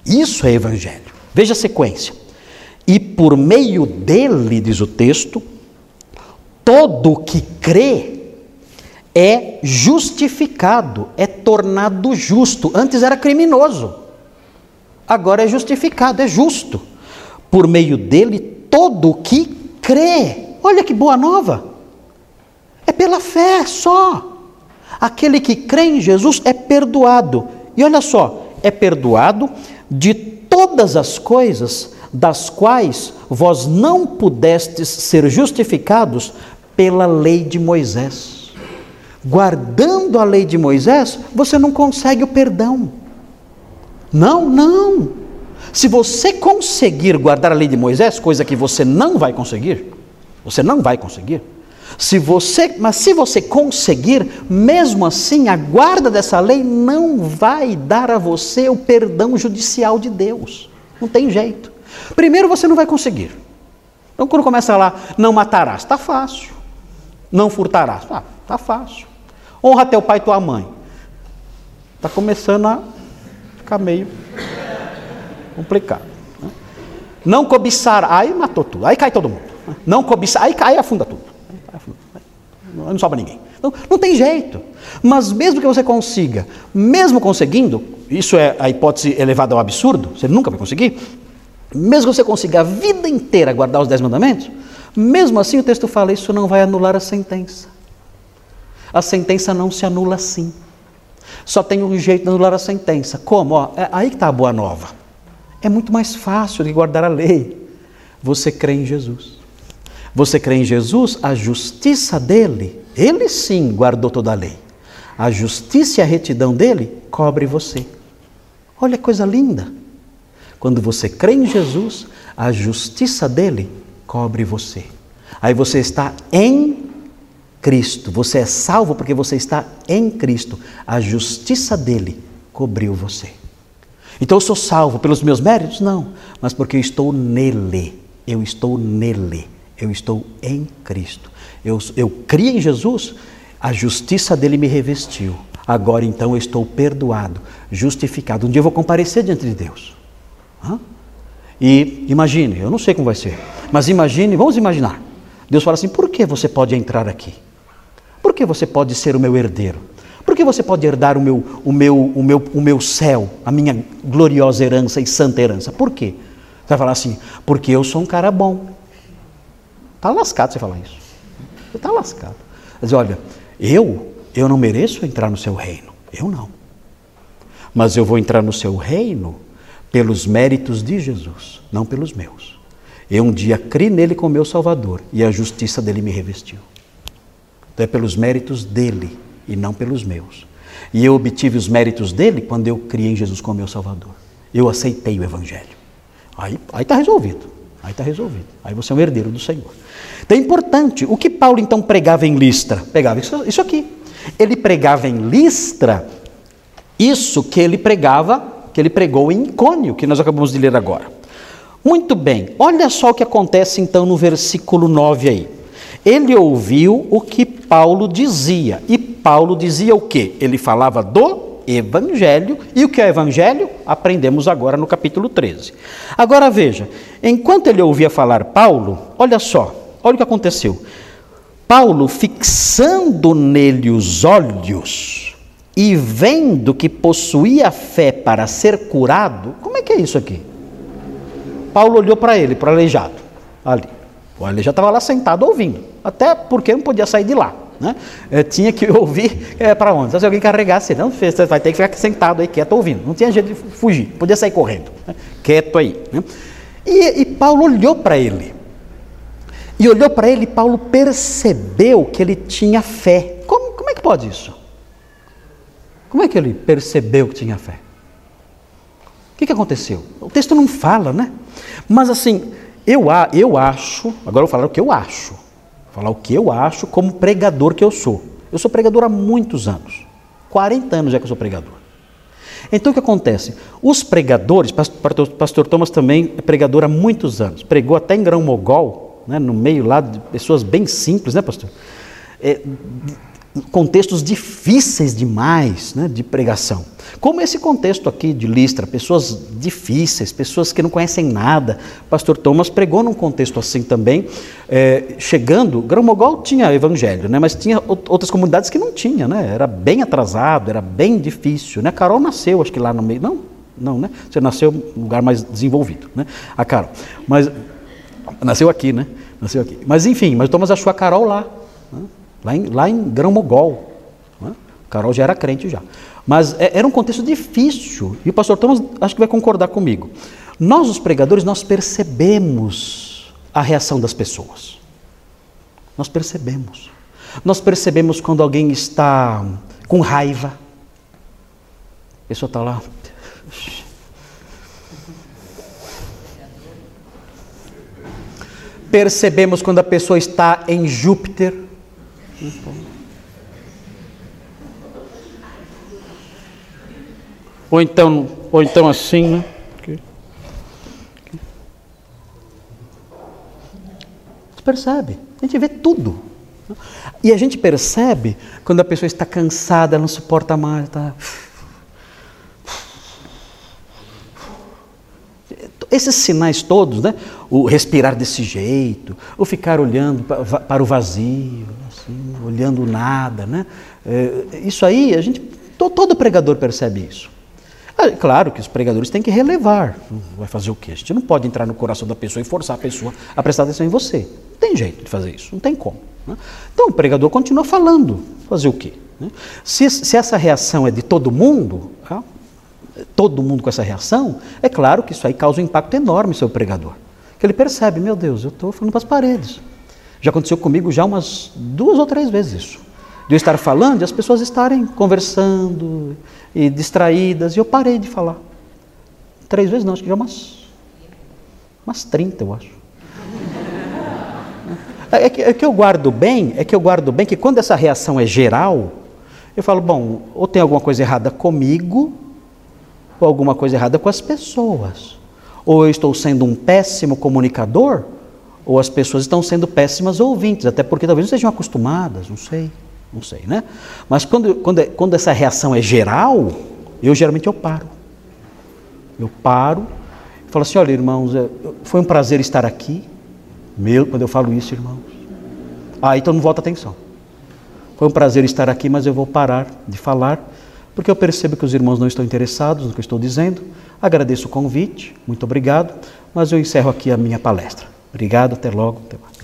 Isso é Evangelho. Veja a sequência. E por meio dele, diz o texto, todo que crê é justificado, é tornado justo. Antes era criminoso, agora é justificado, é justo. Por meio dele, todo que crê. Olha que boa nova. É pela fé só. Aquele que crê em Jesus é perdoado. E olha só, é perdoado de todas as coisas das quais vós não pudestes ser justificados pela lei de Moisés guardando a lei de Moisés, você não consegue o perdão. Não, não. Se você conseguir guardar a lei de Moisés, coisa que você não vai conseguir, você não vai conseguir. Se você, mas se você conseguir, mesmo assim, a guarda dessa lei não vai dar a você o perdão judicial de Deus. Não tem jeito. Primeiro você não vai conseguir. Então quando começa lá, não matarás, está fácil. Não furtarás, está tá fácil. Honra teu pai e tua mãe. Está começando a ficar meio complicado. Né? Não cobiçar, aí matou tudo, aí cai todo mundo. Né? Não cobiçar, aí cai, afunda tudo. Não sobra ninguém. Então, não tem jeito. Mas mesmo que você consiga, mesmo conseguindo, isso é a hipótese elevada ao absurdo, você nunca vai conseguir. Mesmo que você consiga a vida inteira guardar os dez mandamentos, mesmo assim o texto fala, isso não vai anular a sentença. A sentença não se anula assim. Só tem um jeito de anular a sentença. Como? Ó, é aí que está a boa nova. É muito mais fácil de guardar a lei. Você crê em Jesus. Você crê em Jesus, a justiça dele, ele sim guardou toda a lei. A justiça e a retidão dele cobre você. Olha que coisa linda. Quando você crê em Jesus, a justiça dele cobre você. Aí você está em Cristo. Você é salvo porque você está em Cristo. A justiça dele cobriu você. Então eu sou salvo pelos meus méritos? Não, mas porque eu estou nele. Eu estou nele. Eu estou em Cristo. Eu, eu criei em Jesus, a justiça dele me revestiu. Agora então eu estou perdoado, justificado. Um dia eu vou comparecer diante de Deus. Hã? E imagine, eu não sei como vai ser, mas imagine, vamos imaginar. Deus fala assim: por que você pode entrar aqui? Por que você pode ser o meu herdeiro? Por que você pode herdar o meu, o meu, o meu, o meu céu, a minha gloriosa herança e santa herança? Por quê? Você vai falar assim, porque eu sou um cara bom. Está lascado você falar isso. Você está lascado. Mas olha, eu, eu não mereço entrar no seu reino. Eu não. Mas eu vou entrar no seu reino pelos méritos de Jesus, não pelos meus. Eu um dia criei nele como meu Salvador e a justiça dele me revestiu. Então é pelos méritos dele e não pelos meus. E eu obtive os méritos dele quando eu criei em Jesus como meu Salvador. Eu aceitei o Evangelho. Aí está resolvido. Aí está resolvido. Aí você é um herdeiro do Senhor. Então é importante. O que Paulo então pregava em Listra? Pegava isso, isso aqui. Ele pregava em Listra isso que ele pregava, que ele pregou em Icônio, que nós acabamos de ler agora. Muito bem, olha só o que acontece então no versículo 9 aí. Ele ouviu o que Paulo dizia. E Paulo dizia o que? Ele falava do Evangelho. E o que é Evangelho? Aprendemos agora no capítulo 13. Agora veja, enquanto ele ouvia falar Paulo, olha só, olha o que aconteceu. Paulo, fixando nele os olhos e vendo que possuía fé para ser curado, como é que é isso aqui? Paulo olhou para ele, para o aleijado, ali. O aleijado estava lá sentado ouvindo, até porque não podia sair de lá. Né? É, tinha que ouvir é, para onde? Se alguém carregasse, não, você vai ter que ficar sentado aí, quieto, ouvindo. Não tinha jeito de fugir, podia sair correndo, né? quieto aí. Né? E, e Paulo olhou para ele. E olhou para ele, e Paulo percebeu que ele tinha fé. Como, como é que pode isso? Como é que ele percebeu que tinha fé? O que, que aconteceu? O texto não fala, né? Mas assim, eu, eu acho, agora eu vou falar o que eu acho, vou falar o que eu acho como pregador que eu sou. Eu sou pregador há muitos anos, 40 anos já que eu sou pregador. Então o que acontece? Os pregadores, pastor, pastor Thomas também é pregador há muitos anos, pregou até em Grão Mogol, né, no meio lá de pessoas bem simples, né, pastor? É, contextos difíceis demais né, de pregação. Como esse contexto aqui de Listra, pessoas difíceis, pessoas que não conhecem nada. Pastor Thomas pregou num contexto assim também, é, chegando, Grão-Mogol tinha evangelho, né, mas tinha outras comunidades que não tinha, né, era bem atrasado, era bem difícil. Né, Carol nasceu, acho que lá no meio, não, não, né, você nasceu em um lugar mais desenvolvido, né, a Carol, mas nasceu aqui, né, nasceu aqui. Mas enfim, mas Thomas achou a Carol lá, né, lá em, lá em Grão-Mogol. Né? Carol já era crente já. Mas é, era um contexto difícil. E o pastor Thomas acho que vai concordar comigo. Nós, os pregadores, nós percebemos a reação das pessoas. Nós percebemos. Nós percebemos quando alguém está com raiva. A pessoa está lá. Percebemos quando a pessoa está em Júpiter. Ou então, ou então assim, né? Você percebe? A gente vê tudo. E a gente percebe quando a pessoa está cansada, não suporta mais, está. Esses sinais todos, né? o respirar desse jeito, o ficar olhando para o vazio, assim, olhando nada, né? É, isso aí, a gente, todo pregador percebe isso. É claro que os pregadores têm que relevar. Vai fazer o quê? A gente não pode entrar no coração da pessoa e forçar a pessoa a prestar atenção em você. Não tem jeito de fazer isso, não tem como. Né? Então o pregador continua falando. Fazer o quê? Né? Se, se essa reação é de todo mundo, ah, todo mundo com essa reação, é claro que isso aí causa um impacto enorme sobre o pregador. Que ele percebe, meu Deus, eu estou falando para as paredes. Já aconteceu comigo já umas duas ou três vezes isso. De eu estar falando e as pessoas estarem conversando e distraídas, e eu parei de falar. Três vezes não, acho que já umas, umas 30, eu acho. É que, é que eu guardo bem, é que eu guardo bem que quando essa reação é geral, eu falo, bom, ou tem alguma coisa errada comigo, alguma coisa errada com as pessoas. Ou eu estou sendo um péssimo comunicador, ou as pessoas estão sendo péssimas ouvintes, até porque talvez não sejam acostumadas, não sei, não sei, né? Mas quando, quando, quando essa reação é geral, eu geralmente eu paro. Eu paro e falo assim, olha irmãos, é, foi um prazer estar aqui. Meu, quando eu falo isso, irmãos. Ah, então não volta atenção. Foi um prazer estar aqui, mas eu vou parar de falar porque eu percebo que os irmãos não estão interessados no que eu estou dizendo. Agradeço o convite, muito obrigado, mas eu encerro aqui a minha palestra. Obrigado, até logo. Até mais.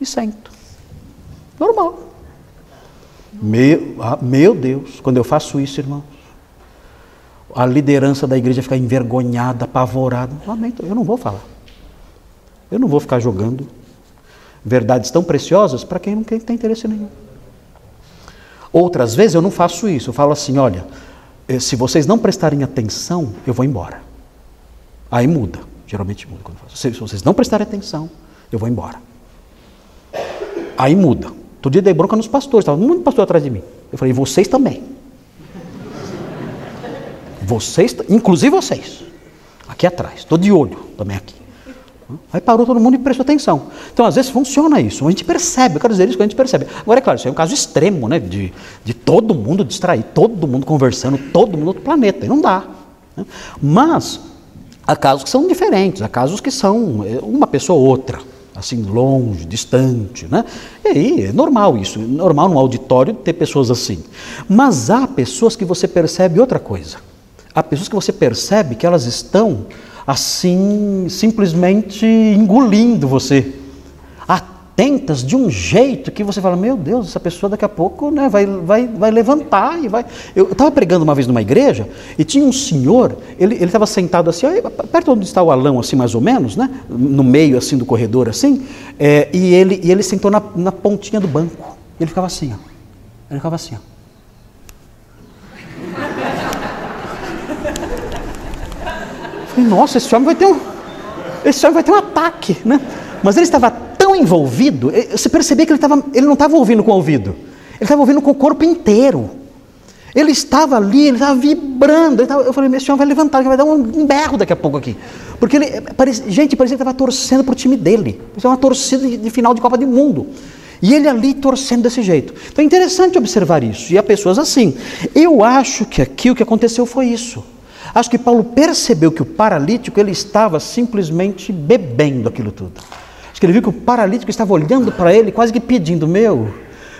E sento. Normal. Meu, ah, meu Deus, quando eu faço isso, irmãos, a liderança da igreja ficar envergonhada, apavorada. Lamento, eu não vou falar. Eu não vou ficar jogando verdades tão preciosas para quem não tem interesse nenhum. Outras vezes eu não faço isso, eu falo assim: olha, eh, se vocês não prestarem atenção, eu vou embora. Aí muda, geralmente muda quando eu faço. Se vocês não prestarem atenção, eu vou embora. Aí muda. Todo dia dei bronca nos pastores, estava muito pastor atrás de mim. Eu falei, vocês também. Vocês, inclusive vocês. Aqui atrás, estou de olho também aqui. Aí parou todo mundo e prestou atenção. Então, às vezes, funciona isso. A gente percebe, eu quero dizer isso que a gente percebe. Agora, é claro, isso é um caso extremo, né? De, de todo mundo distrair, todo mundo conversando, todo mundo outro planeta. E não dá. Né? Mas, há casos que são diferentes, há casos que são é, uma pessoa ou outra assim, longe, distante, né? E aí, é normal isso, é normal no auditório ter pessoas assim. Mas há pessoas que você percebe outra coisa. Há pessoas que você percebe que elas estão assim, simplesmente engolindo você. Atentas de um jeito que você fala, meu Deus, essa pessoa daqui a pouco né, vai, vai, vai levantar e vai. Eu estava pregando uma vez numa igreja e tinha um senhor, ele estava sentado assim, perto onde está o alão, assim, mais ou menos, né? No meio assim do corredor, assim, é, e, ele, e ele sentou na, na pontinha do banco. Ele ficava assim, ó. Ele ficava assim, ó. Nossa, esse homem vai ter um, esse homem vai ter um ataque, né? Mas ele estava tão envolvido, eh, você percebia que ele, estava, ele não estava ouvindo com o ouvido, ele estava ouvindo com o corpo inteiro. Ele estava ali, ele estava vibrando. Ele estava, eu falei, esse homem vai levantar, ele vai dar um berro daqui a pouco aqui. Porque ele, parece, gente, parecia que estava torcendo para o time dele. Isso é uma torcida de, de final de Copa do Mundo. E ele ali torcendo desse jeito. Então é interessante observar isso. E há pessoas assim. Eu acho que aqui o que aconteceu foi isso. Acho que Paulo percebeu que o paralítico ele estava simplesmente bebendo aquilo tudo. Acho que ele viu que o paralítico estava olhando para ele, quase que pedindo: Meu,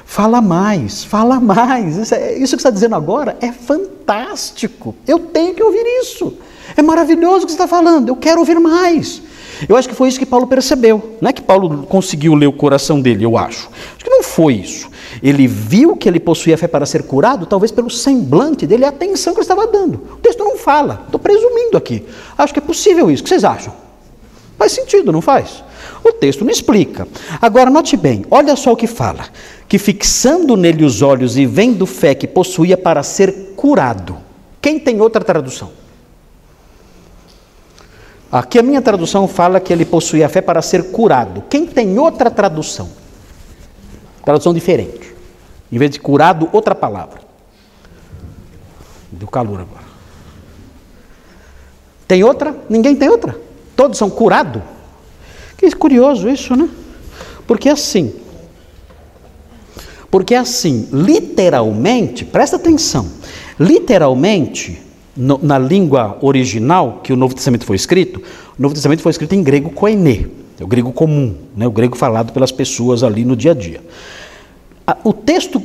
fala mais, fala mais. Isso, é, isso que está dizendo agora é fantástico. Eu tenho que ouvir isso. É maravilhoso o que você está falando. Eu quero ouvir mais. Eu acho que foi isso que Paulo percebeu. Não é que Paulo conseguiu ler o coração dele, eu acho. Não foi isso. Ele viu que ele possuía fé para ser curado, talvez pelo semblante dele, a atenção que ele estava dando. O texto não fala, estou presumindo aqui. Acho que é possível isso. O que vocês acham? Faz sentido, não faz? O texto não explica. Agora, note bem, olha só o que fala: que fixando nele os olhos e vendo fé que possuía para ser curado. Quem tem outra tradução? Aqui a minha tradução fala que ele possuía fé para ser curado. Quem tem outra tradução? Tradução diferente. Em vez de curado, outra palavra. Deu calor agora. Tem outra? Ninguém tem outra. Todos são curados. Que curioso isso, né? Porque assim. Porque assim, literalmente, presta atenção. Literalmente, no, na língua original que o Novo Testamento foi escrito, o Novo Testamento foi escrito em grego koine, é o grego comum, né, o grego falado pelas pessoas ali no dia a dia. O texto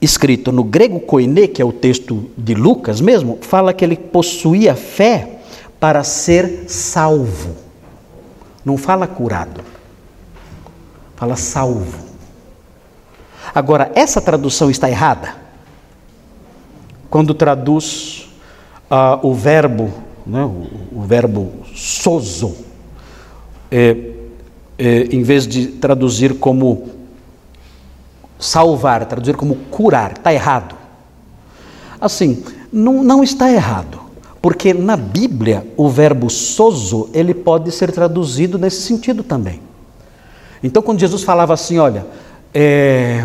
escrito no grego koine, que é o texto de Lucas mesmo, fala que ele possuía fé para ser salvo. Não fala curado, fala salvo. Agora, essa tradução está errada? Quando traduz uh, o verbo, né, o, o verbo sozo, é, é, em vez de traduzir como salvar, traduzir como curar, está errado. Assim, não, não está errado, porque na Bíblia o verbo sozo ele pode ser traduzido nesse sentido também. Então, quando Jesus falava assim, olha, é,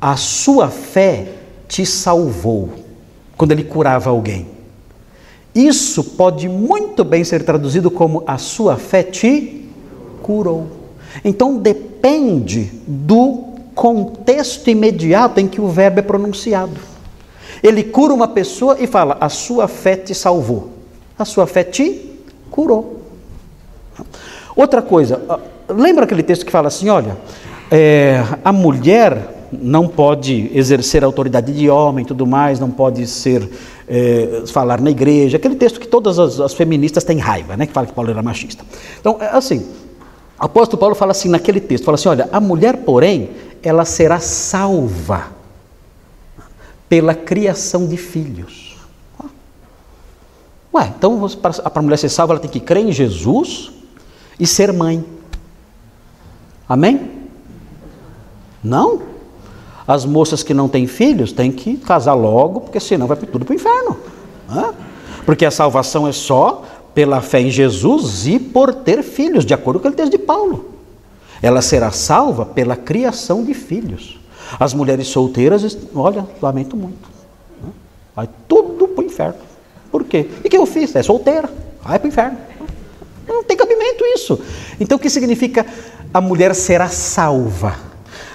a sua fé te salvou, quando ele curava alguém. Isso pode muito bem ser traduzido como a sua fé te curou. Então depende do contexto imediato em que o verbo é pronunciado. Ele cura uma pessoa e fala: A sua fé te salvou, a sua fé te curou. Outra coisa, lembra aquele texto que fala assim: olha, é, a mulher não pode exercer autoridade de homem, tudo mais, não pode ser é, falar na igreja, aquele texto que todas as, as, feministas têm raiva, né, que fala que Paulo era machista. Então, é assim, apóstolo Paulo fala assim naquele texto, fala assim, olha, a mulher, porém, ela será salva pela criação de filhos. Ué, então para a mulher ser salva, ela tem que crer em Jesus e ser mãe. Amém? Não? As moças que não têm filhos têm que casar logo, porque senão vai tudo para o inferno. Porque a salvação é só pela fé em Jesus e por ter filhos, de acordo com o texto de Paulo. Ela será salva pela criação de filhos. As mulheres solteiras, olha, lamento muito. Vai tudo para o inferno. Por quê? E que eu fiz? É solteira. Vai para o inferno. Não tem cabimento isso. Então o que significa a mulher será salva?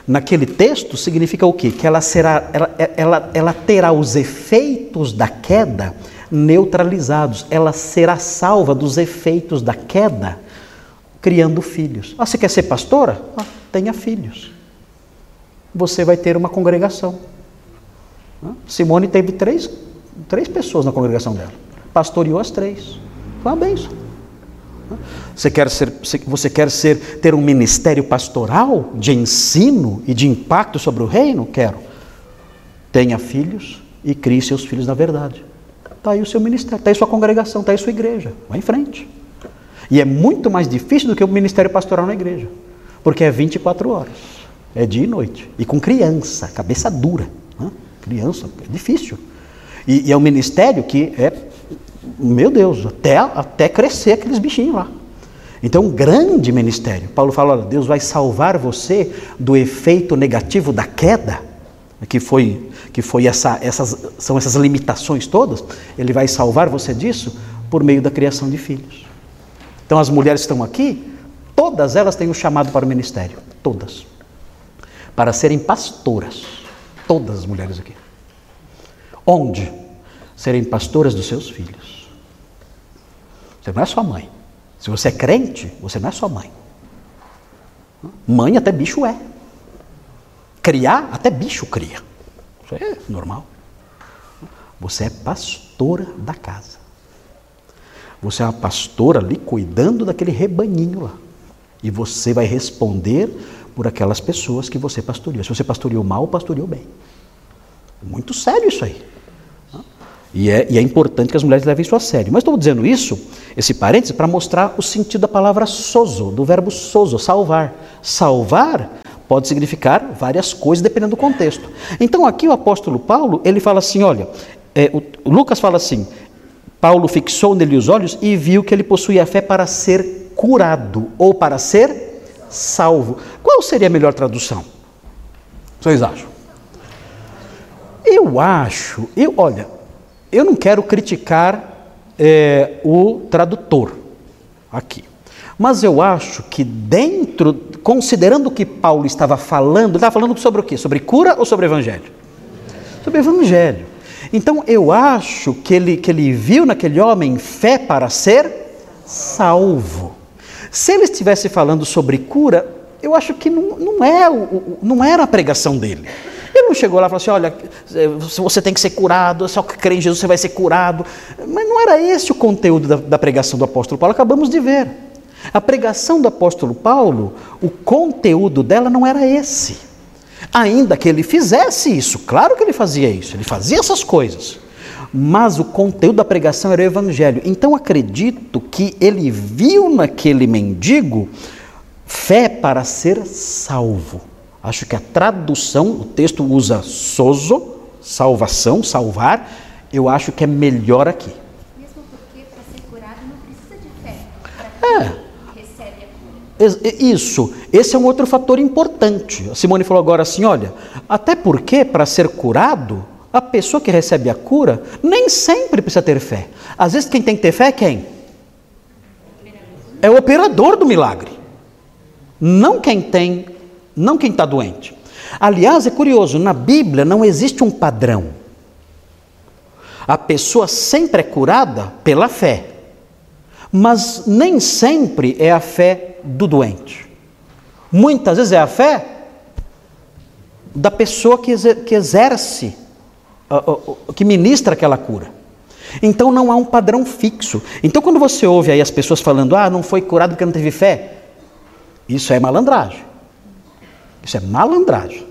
Naquele texto significa o quê? Que ela será, ela, ela, ela terá os efeitos da queda neutralizados. Ela será salva dos efeitos da queda, criando filhos. Ah, você quer ser pastora? Ah, tenha filhos. Você vai ter uma congregação. Simone teve três, três pessoas na congregação dela. Pastoreou as três. Foi uma bênção. Você quer ser, você quer ser ter um ministério pastoral de ensino e de impacto sobre o reino? Quero. Tenha filhos e crie seus filhos na verdade. Está aí o seu ministério, está aí sua congregação, está aí sua igreja. Vai em frente. E é muito mais difícil do que o ministério pastoral na igreja, porque é 24 horas, é dia e noite, e com criança, cabeça dura. Né? Criança, é difícil. E, e, é um ministério que é, meu Deus, até, até crescer aqueles bichinhos lá. Então, um grande ministério. Paulo fala: olha, Deus vai salvar você do efeito negativo da queda que foi, que foi essa, essas, são essas limitações todas, ele vai salvar você disso por meio da criação de filhos. Então as mulheres estão aqui, todas elas têm um chamado para o ministério, todas, para serem pastoras, todas as mulheres aqui. Onde? Serem pastoras dos seus filhos. Você não é sua mãe. Se você é crente, você não é sua mãe. Mãe até bicho é. Criar, até bicho cria. Isso é normal. Você é pastora da casa. Você é uma pastora ali cuidando daquele rebanhinho lá. E você vai responder por aquelas pessoas que você pastoreou. Se você pastoreou mal, pastoreou bem. Muito sério isso aí. E é, e é, importante que as mulheres levem isso a sério. Mas estou dizendo isso, esse parênteses, para mostrar o sentido da palavra sozo, do verbo sozo, salvar. Salvar Pode significar várias coisas dependendo do contexto. Então aqui o apóstolo Paulo, ele fala assim, olha, é, o, Lucas fala assim, Paulo fixou nele os olhos e viu que ele possuía fé para ser curado ou para ser salvo. Qual seria a melhor tradução? Vocês acham? Eu acho, eu, olha, eu não quero criticar é, o tradutor aqui. Mas eu acho que dentro, considerando o que Paulo estava falando, ele estava falando sobre o quê? Sobre cura ou sobre evangelho? Sobre evangelho. Então eu acho que ele, que ele viu naquele homem fé para ser salvo. Se ele estivesse falando sobre cura, eu acho que não, não, é, não era a pregação dele. Ele não chegou lá e falou assim: olha, você tem que ser curado, só que crê em Jesus você vai ser curado. Mas não era esse o conteúdo da, da pregação do apóstolo Paulo, acabamos de ver. A pregação do apóstolo Paulo, o conteúdo dela não era esse. Ainda que ele fizesse isso, claro que ele fazia isso, ele fazia essas coisas. Mas o conteúdo da pregação era o evangelho. Então acredito que ele viu naquele mendigo fé para ser salvo. Acho que a tradução, o texto usa sozo, salvação, salvar, eu acho que é melhor aqui. Mesmo porque para ser curado não precisa de fé. É. Isso, esse é um outro fator importante. A Simone falou agora assim: olha, até porque para ser curado, a pessoa que recebe a cura nem sempre precisa ter fé. Às vezes quem tem que ter fé é quem? É o operador do milagre. Não quem tem, não quem está doente. Aliás, é curioso, na Bíblia não existe um padrão. A pessoa sempre é curada pela fé, mas nem sempre é a fé do doente. Muitas vezes é a fé da pessoa que, exerce, que ministra aquela cura. Então não há um padrão fixo. Então quando você ouve aí as pessoas falando, ah, não foi curado porque não teve fé, isso é malandragem. Isso é malandragem.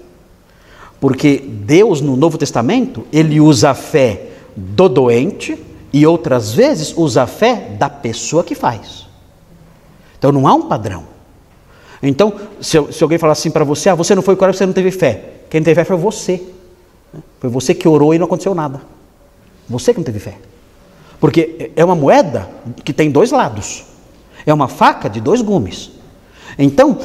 Porque Deus no Novo Testamento, ele usa a fé do doente E outras vezes usa a fé da pessoa que faz. Então não há um padrão. Então, se, se alguém falar assim para você, ah, você não foi curado, você não teve fé. Quem teve fé foi você. Foi você que orou e não aconteceu nada. Você que não teve fé. Porque é uma moeda que tem dois lados. É uma faca de dois gumes. Então,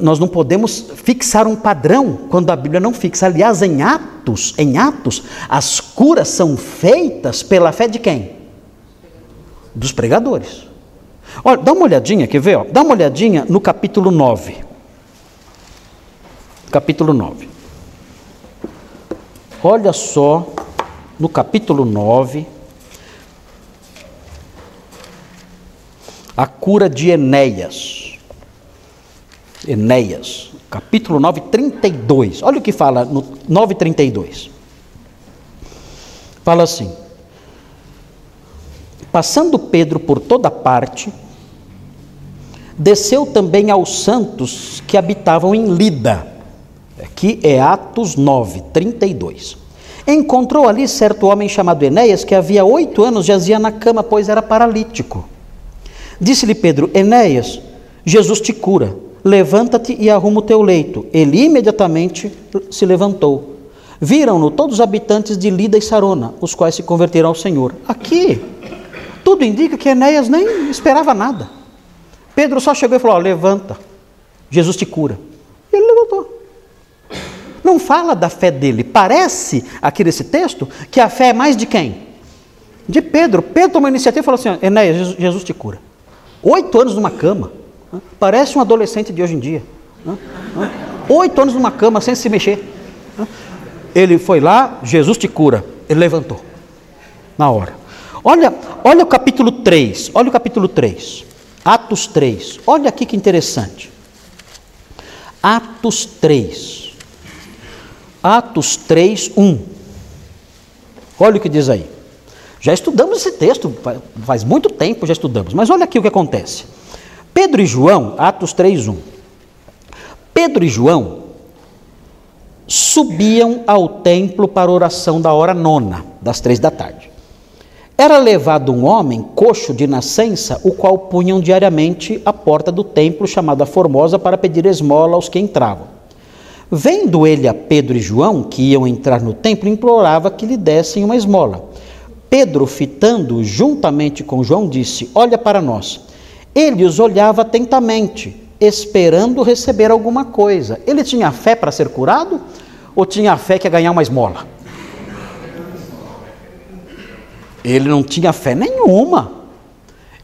nós não podemos fixar um padrão quando a Bíblia não fixa. Aliás, em Atos, em Atos, as curas são feitas pela fé de quem? Dos pregadores. Olha, dá uma olhadinha, quer ver? Ó? Dá uma olhadinha no capítulo 9. Capítulo 9. Olha só, no capítulo 9, a cura de Enéas. Enéas, capítulo 9, 32. Olha o que fala no 9, 32. Fala assim: Passando Pedro por toda parte, desceu também aos santos que habitavam em Lida. Aqui é Atos 9, 32. Encontrou ali certo homem chamado Enéas, que havia oito anos jazia na cama, pois era paralítico. Disse-lhe Pedro: Enéas, Jesus te cura. Levanta-te e arruma o teu leito. Ele imediatamente se levantou. Viram-no todos os habitantes de Lida e Sarona, os quais se converteram ao Senhor. Aqui, tudo indica que Enéas nem esperava nada. Pedro só chegou e falou: Levanta, Jesus te cura. E ele levantou. Não fala da fé dele. Parece, aqui nesse texto, que a fé é mais de quem? De Pedro. Pedro tomou a iniciativa e falou assim: Enéas, Jesus, Jesus te cura. Oito anos numa cama. Parece um adolescente de hoje em dia. Oito anos numa cama sem se mexer. Ele foi lá, Jesus te cura. Ele levantou. Na hora. Olha, olha o capítulo 3. Olha o capítulo 3. Atos 3. Olha aqui que interessante. Atos 3. Atos 3, 1. Olha o que diz aí. Já estudamos esse texto, faz muito tempo já estudamos, mas olha aqui o que acontece. Pedro e João, Atos 3, 1. Pedro e João subiam ao templo para a oração da hora nona, das três da tarde. Era levado um homem coxo de nascença, o qual punham diariamente à porta do templo chamada Formosa para pedir esmola aos que entravam. Vendo ele a Pedro e João, que iam entrar no templo, implorava que lhe dessem uma esmola. Pedro, fitando juntamente com João, disse: Olha para nós. Ele os olhava atentamente, esperando receber alguma coisa. Ele tinha fé para ser curado ou tinha fé que ia ganhar uma esmola? Ele não tinha fé nenhuma.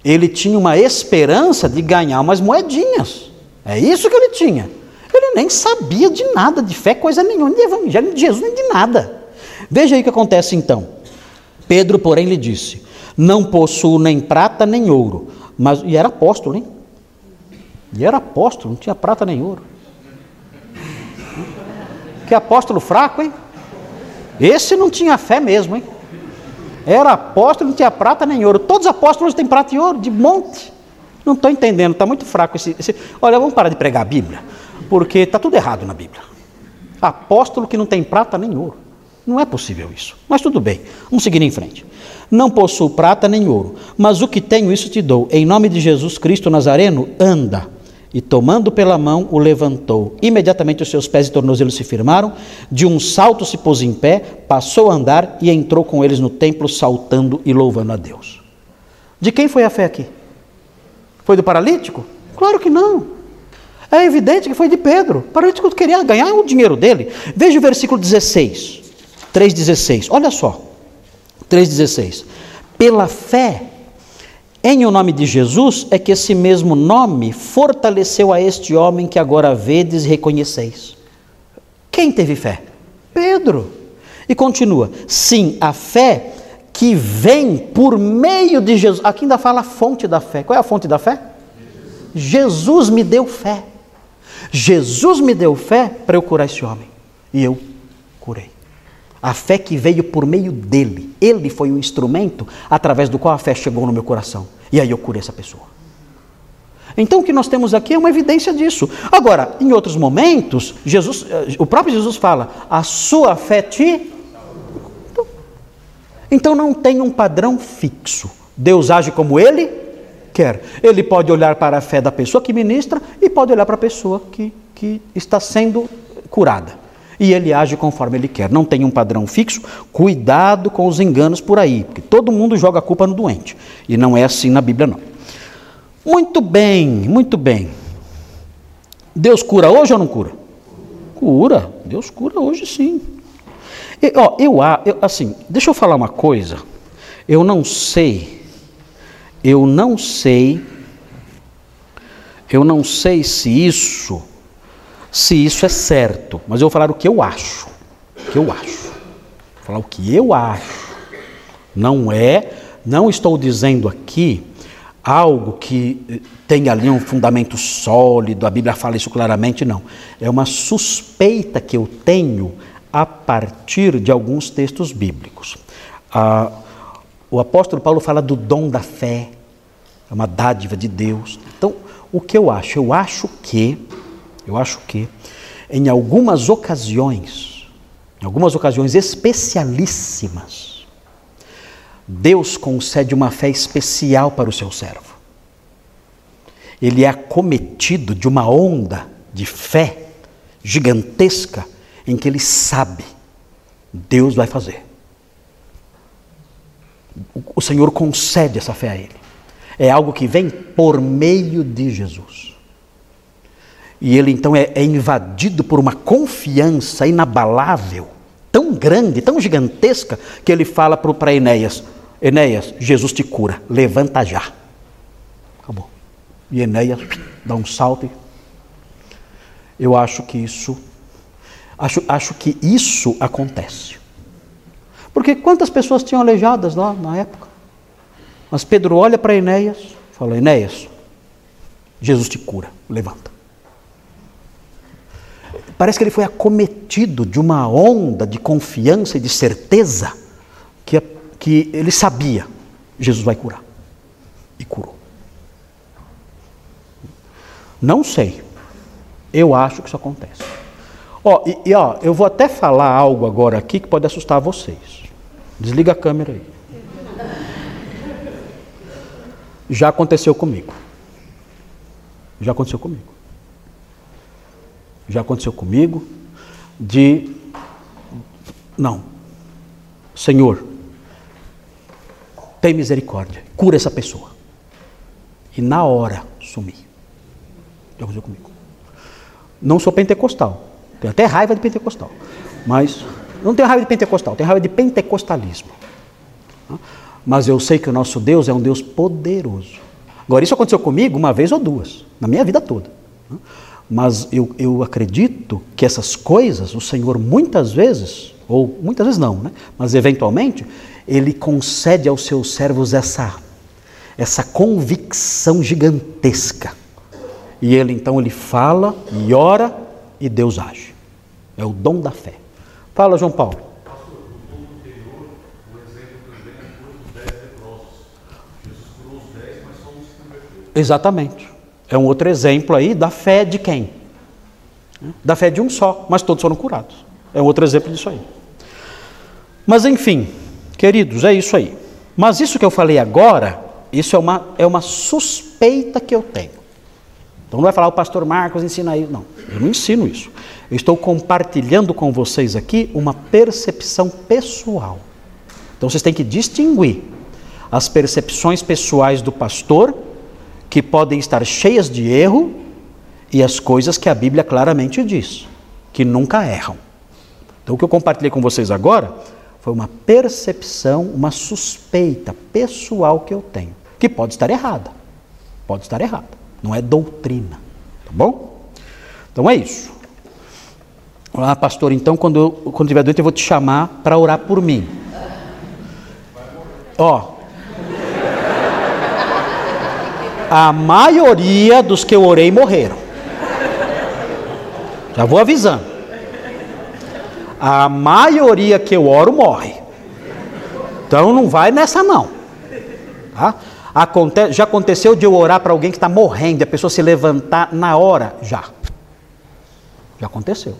Ele tinha uma esperança de ganhar umas moedinhas. É isso que ele tinha. Ele nem sabia de nada, de fé, coisa nenhuma, de evangelho de Jesus, nem de nada. Veja aí o que acontece então. Pedro, porém, lhe disse: Não possuo nem prata nem ouro. Mas, e era apóstolo, hein? E era apóstolo, não tinha prata nem ouro. Que apóstolo fraco, hein? Esse não tinha fé mesmo, hein? Era apóstolo, não tinha prata nem ouro. Todos os apóstolos têm prata e ouro, de monte. Não estou entendendo, está muito fraco esse, esse. Olha, vamos parar de pregar a Bíblia porque está tudo errado na Bíblia. Apóstolo que não tem prata nem ouro. Não é possível isso. Mas tudo bem, vamos seguir em frente. Não possuo prata nem ouro, mas o que tenho, isso te dou. Em nome de Jesus Cristo Nazareno, anda. E tomando pela mão, o levantou. Imediatamente os seus pés e tornozelos se firmaram, de um salto se pôs em pé, passou a andar e entrou com eles no templo, saltando e louvando a Deus. De quem foi a fé aqui? Foi do paralítico? Claro que não. É evidente que foi de Pedro. O paralítico queria ganhar o dinheiro dele. Veja o versículo 16, 3,16. Olha só. 3,16. Pela fé em o nome de Jesus é que esse mesmo nome fortaleceu a este homem que agora vedes e reconheceis. Quem teve fé? Pedro. E continua: sim, a fé que vem por meio de Jesus. Aqui ainda fala a fonte da fé. Qual é a fonte da fé? Jesus me deu fé. Jesus me deu fé para eu curar esse homem. E eu curei. A fé que veio por meio dele. Ele foi o instrumento através do qual a fé chegou no meu coração. E aí eu curei essa pessoa. Então o que nós temos aqui é uma evidência disso. Agora, em outros momentos, Jesus, eh, o próprio Jesus fala: "A sua fé te Então não tem um padrão fixo. Deus age como ele quer. Ele pode olhar para a fé da pessoa que ministra e pode olhar para a pessoa que, que está sendo curada. E ele age conforme ele quer. Não tem um padrão fixo. Cuidado com os enganos por aí, porque todo mundo joga a culpa no doente. E não é assim na Bíblia, não. Muito bem, muito bem. Deus cura hoje ou não cura? Cura. Deus cura hoje sim. E, ó, eu, eu, assim, deixa eu falar uma coisa. Eu não sei, eu não sei, eu não sei se isso, se isso é certo, mas eu vou falar o que eu acho. O que eu acho. Vou falar o que eu acho. Não é, não estou dizendo aqui algo que eh, tem ali um fundamento sólido, a Bíblia fala isso claramente, não. É uma suspeita que eu tenho a partir de alguns textos bíblicos. Ah, o apóstolo Paulo fala do dom da fé, é uma dádiva de Deus. Então, o que eu acho? Eu acho que, eu acho que, em algumas ocasiões, em algumas ocasiões especialíssimas, Deus concede uma fé especial para o seu servo. Ele é acometido de uma onda de fé gigantesca em que ele sabe Deus vai fazer. O Senhor concede essa fé a ele. É algo que vem por meio de Jesus. E ele então é, é invadido por uma confiança inabalável, tão grande, tão gigantesca, que ele fala para Enéas: Enéas, Jesus te cura, levanta já. Acabou. E Enéas dá um salto. E... Eu acho que isso, acho, acho que isso acontece. Porque quantas pessoas tinham aleijadas lá na época? Mas Pedro olha para Enéas fala: Enéas, Jesus te cura, levanta. Parece que ele foi acometido de uma onda de confiança e de certeza que que ele sabia, Jesus vai curar. E curou. Não sei. Eu acho que isso acontece. Ó, e, e ó, eu vou até falar algo agora aqui que pode assustar vocês. Desliga a câmera aí. Já aconteceu comigo. Já aconteceu comigo. Já aconteceu comigo de não. Senhor, tem misericórdia, cura essa pessoa. E na hora sumir. Já aconteceu comigo. Não sou pentecostal. Tenho até raiva de pentecostal. Mas não tenho raiva de pentecostal, tenho raiva de pentecostalismo. Mas eu sei que o nosso Deus é um Deus poderoso. Agora, isso aconteceu comigo uma vez ou duas, na minha vida toda. Mas eu, eu acredito que essas coisas, o Senhor muitas vezes, ou muitas vezes não, né? mas eventualmente, ele concede aos seus servos essa, essa convicção gigantesca. E ele então ele fala e ora e Deus age. É o dom da fé. Fala, João Paulo. Exatamente. É um outro exemplo aí da fé de quem? Da fé de um só, mas todos foram curados. É um outro exemplo disso aí. Mas enfim, Queridos, é isso aí. Mas isso que eu falei agora, isso é uma, é uma suspeita que eu tenho. Então não vai falar o pastor Marcos ensina isso. Não, eu não ensino isso. Eu estou compartilhando com vocês aqui uma percepção pessoal. Então vocês têm que distinguir as percepções pessoais do pastor, que podem estar cheias de erro, e as coisas que a Bíblia claramente diz, que nunca erram. Então o que eu compartilhei com vocês agora foi uma percepção, uma suspeita pessoal que eu tenho, que pode estar errada. Pode estar errada. Não é doutrina. Tá bom? Então é isso. Ah, pastor, então quando eu quando tiver doente eu vou te chamar para orar por mim. Ó. A maioria dos que eu orei morreram. Já vou avisando. A maioria que eu oro morre. Então não vai nessa não. Tá? Aconte já aconteceu de eu orar para alguém que está morrendo a pessoa se levantar na hora? Já. Já aconteceu.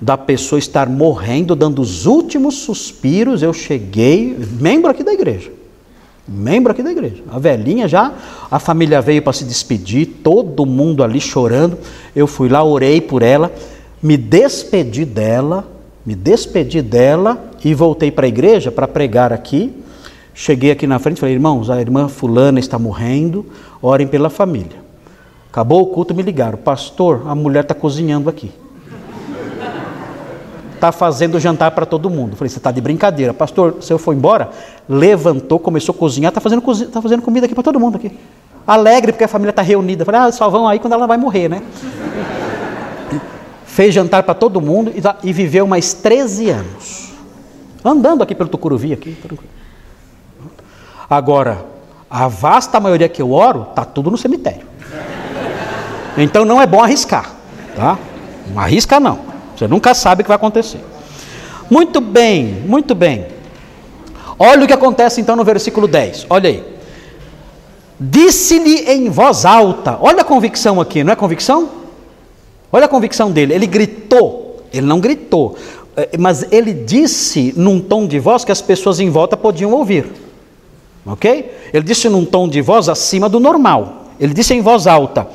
da pessoa estar morrendo, dando os últimos suspiros, eu cheguei, membro aqui da igreja. Membro aqui da igreja. A velhinha já, a família veio para se despedir, todo mundo ali chorando. Eu fui lá, orei por ela, me despedi dela, me despedi dela e voltei para a igreja para pregar aqui. Cheguei aqui na frente e falei, irmãos, a irmã fulana está morrendo, orem pela família. Acabou o culto, me ligaram, pastor, a mulher está cozinhando aqui. Está fazendo jantar para todo mundo. falei, você está de brincadeira. Pastor, o senhor foi embora? Levantou, começou a cozinhar, está fazendo, tá fazendo comida aqui para todo mundo aqui. Alegre porque a família está reunida. falei, ah, só vão aí quando ela vai morrer, né? Fez jantar para todo mundo e, tá, e viveu mais 13 anos. Andando aqui pelo Tucuruvi, aqui. Agora, a vasta maioria que eu oro, está tudo no cemitério. Então não é bom arriscar, tá? Não arrisca não. Você nunca sabe o que vai acontecer. Muito bem, muito bem. Olha o que acontece então no versículo 10. Olha aí. Disse-lhe em voz alta. Olha a convicção aqui, não é convicção? Olha a convicção dele. Ele gritou. Ele não gritou, eh, mas ele disse num tom de voz que as pessoas em volta podiam ouvir. Ok? Ele disse num tom de voz acima do normal. Ele disse em voz alta: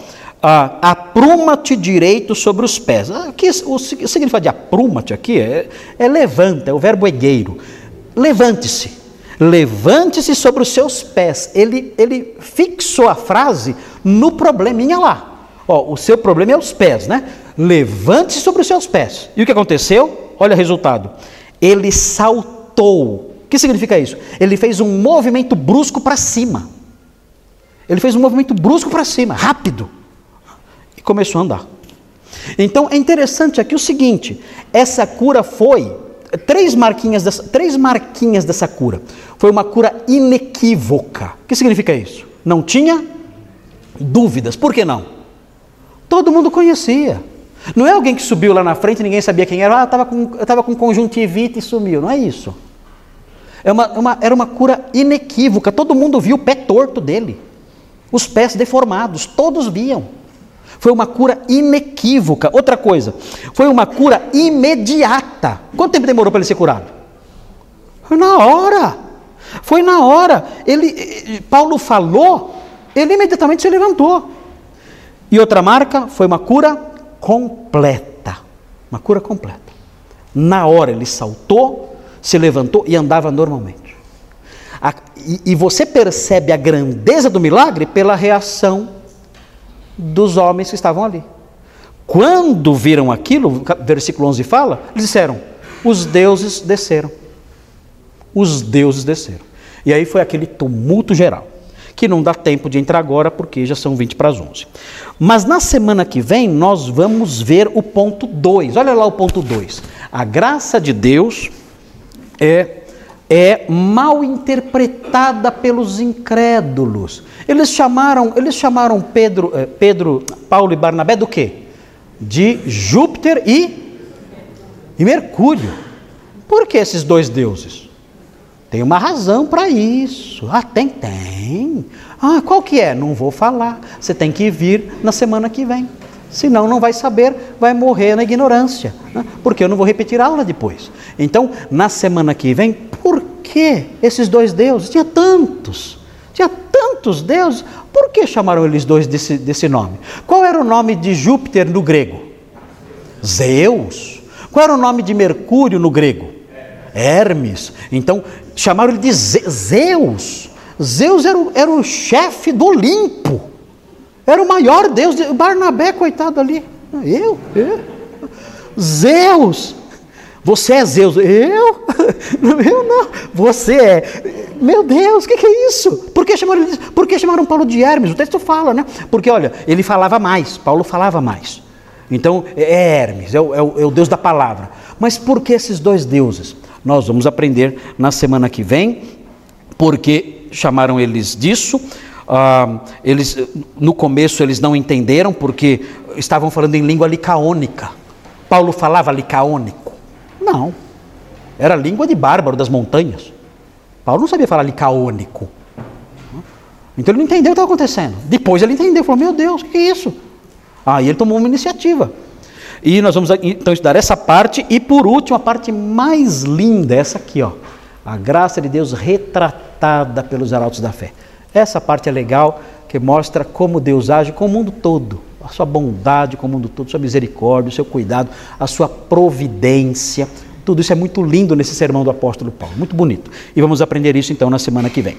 ah, apruma-te direito sobre os pés. Aqui, o, o significado de apruma-te aqui é, é levanta, é o verbo egueiro. Levante-se. Levante-se sobre os seus pés. Ele, ele fixou a frase no probleminha lá. O seu problema é os pés, né? Levante-se sobre os seus pés. E o que aconteceu? Olha o resultado. Ele saltou o que significa isso? Ele fez um movimento brusco para cima. Ele fez um movimento brusco para cima, rápido. Começou a andar. Então é interessante aqui o seguinte: essa cura foi três marquinhas dessa, três marquinhas dessa cura. Foi uma cura inequívoca. O que significa isso? Não tinha dúvidas. Por que não? Todo mundo conhecia. Não é alguém que subiu lá na frente e ninguém sabia quem era. Ah, estava com, eu com conjuntivite e sumiu. Não é isso. É uma, uma, era uma cura inequívoca, todo mundo viu o pé torto dele, os pés deformados, todos viam. Foi uma cura inequívoca. Outra coisa, foi uma cura imediata. Quanto tempo demorou para ele ser curado? Foi na hora. Foi na hora. Ele, Paulo falou, ele imediatamente se levantou. E outra marca foi uma cura completa. Uma cura completa. Na hora ele saltou, se levantou e andava normalmente. A, e, e você percebe a grandeza do milagre pela reação dos homens que estavam ali. Quando viram aquilo, versículo 11 fala, eles disseram: os deuses desceram. Os deuses desceram. E aí foi aquele tumulto geral, que não dá tempo de entrar agora porque já são 20 para as 11. Mas na semana que vem nós vamos ver o ponto 2. Olha lá o ponto 2. A graça de Deus é, é mal interpretada pelos incrédulos. Eles chamaram, eles chamaram Pedro, eh, Pedro, Paulo e Barnabé do quê? De Júpiter e, e Mercúrio. Por que esses dois deuses? Tem uma razão para isso. Ah, tem, tem. Ah, qual que é? Não vou falar. Você tem que vir na semana que vem. Senão não vai saber, vai morrer na ignorância. Né? Porque eu não vou repetir a aula depois. Então, na semana que vem, por que esses dois deuses? Tinha tantos. Tinha tantos deuses. Por que chamaram eles dois desse, desse nome? Qual era o nome de Júpiter no grego? Zeus. Qual era o nome de Mercúrio no grego? Hermes. Então, chamaram ele de Zeus. Zeus era o, era o chefe do Olimpo. Era o maior Deus. Barnabé, coitado ali. Eu? Eu? Zeus. Você é Zeus. Eu? Eu não. Você é. Meu Deus, o que, que, é isso? Por que, chamaram, por que chamaram Paulo de Hermes? O texto fala, né? Porque, olha, ele falava mais. Paulo falava mais. Então, é Hermes, é o, é o, é o Deus da palavra. Mas por que esses dois deuses? Nós vamos aprender na semana que vem, porque chamaram eles disso. Ah, eles, no começo eles não entenderam porque estavam falando em língua licaônica. Paulo falava licaônico? Não. Era língua de bárbaro das montanhas. Paulo não sabia falar licaônico. Então ele não entendeu o que estava acontecendo. Depois ele entendeu, falou: Meu Deus, o que é isso? Aí ele tomou uma iniciativa. E nós vamos então estudar essa parte e por último a parte mais linda, essa aqui, ó. A graça de Deus retratada pelos arautos da fé. Essa parte é legal, que mostra como Deus age com o mundo todo, a sua bondade com o mundo todo, sua misericórdia, o seu cuidado, a sua providência. Tudo isso é muito lindo nesse sermão do apóstolo Paulo, muito bonito. E vamos aprender isso então na semana que vem.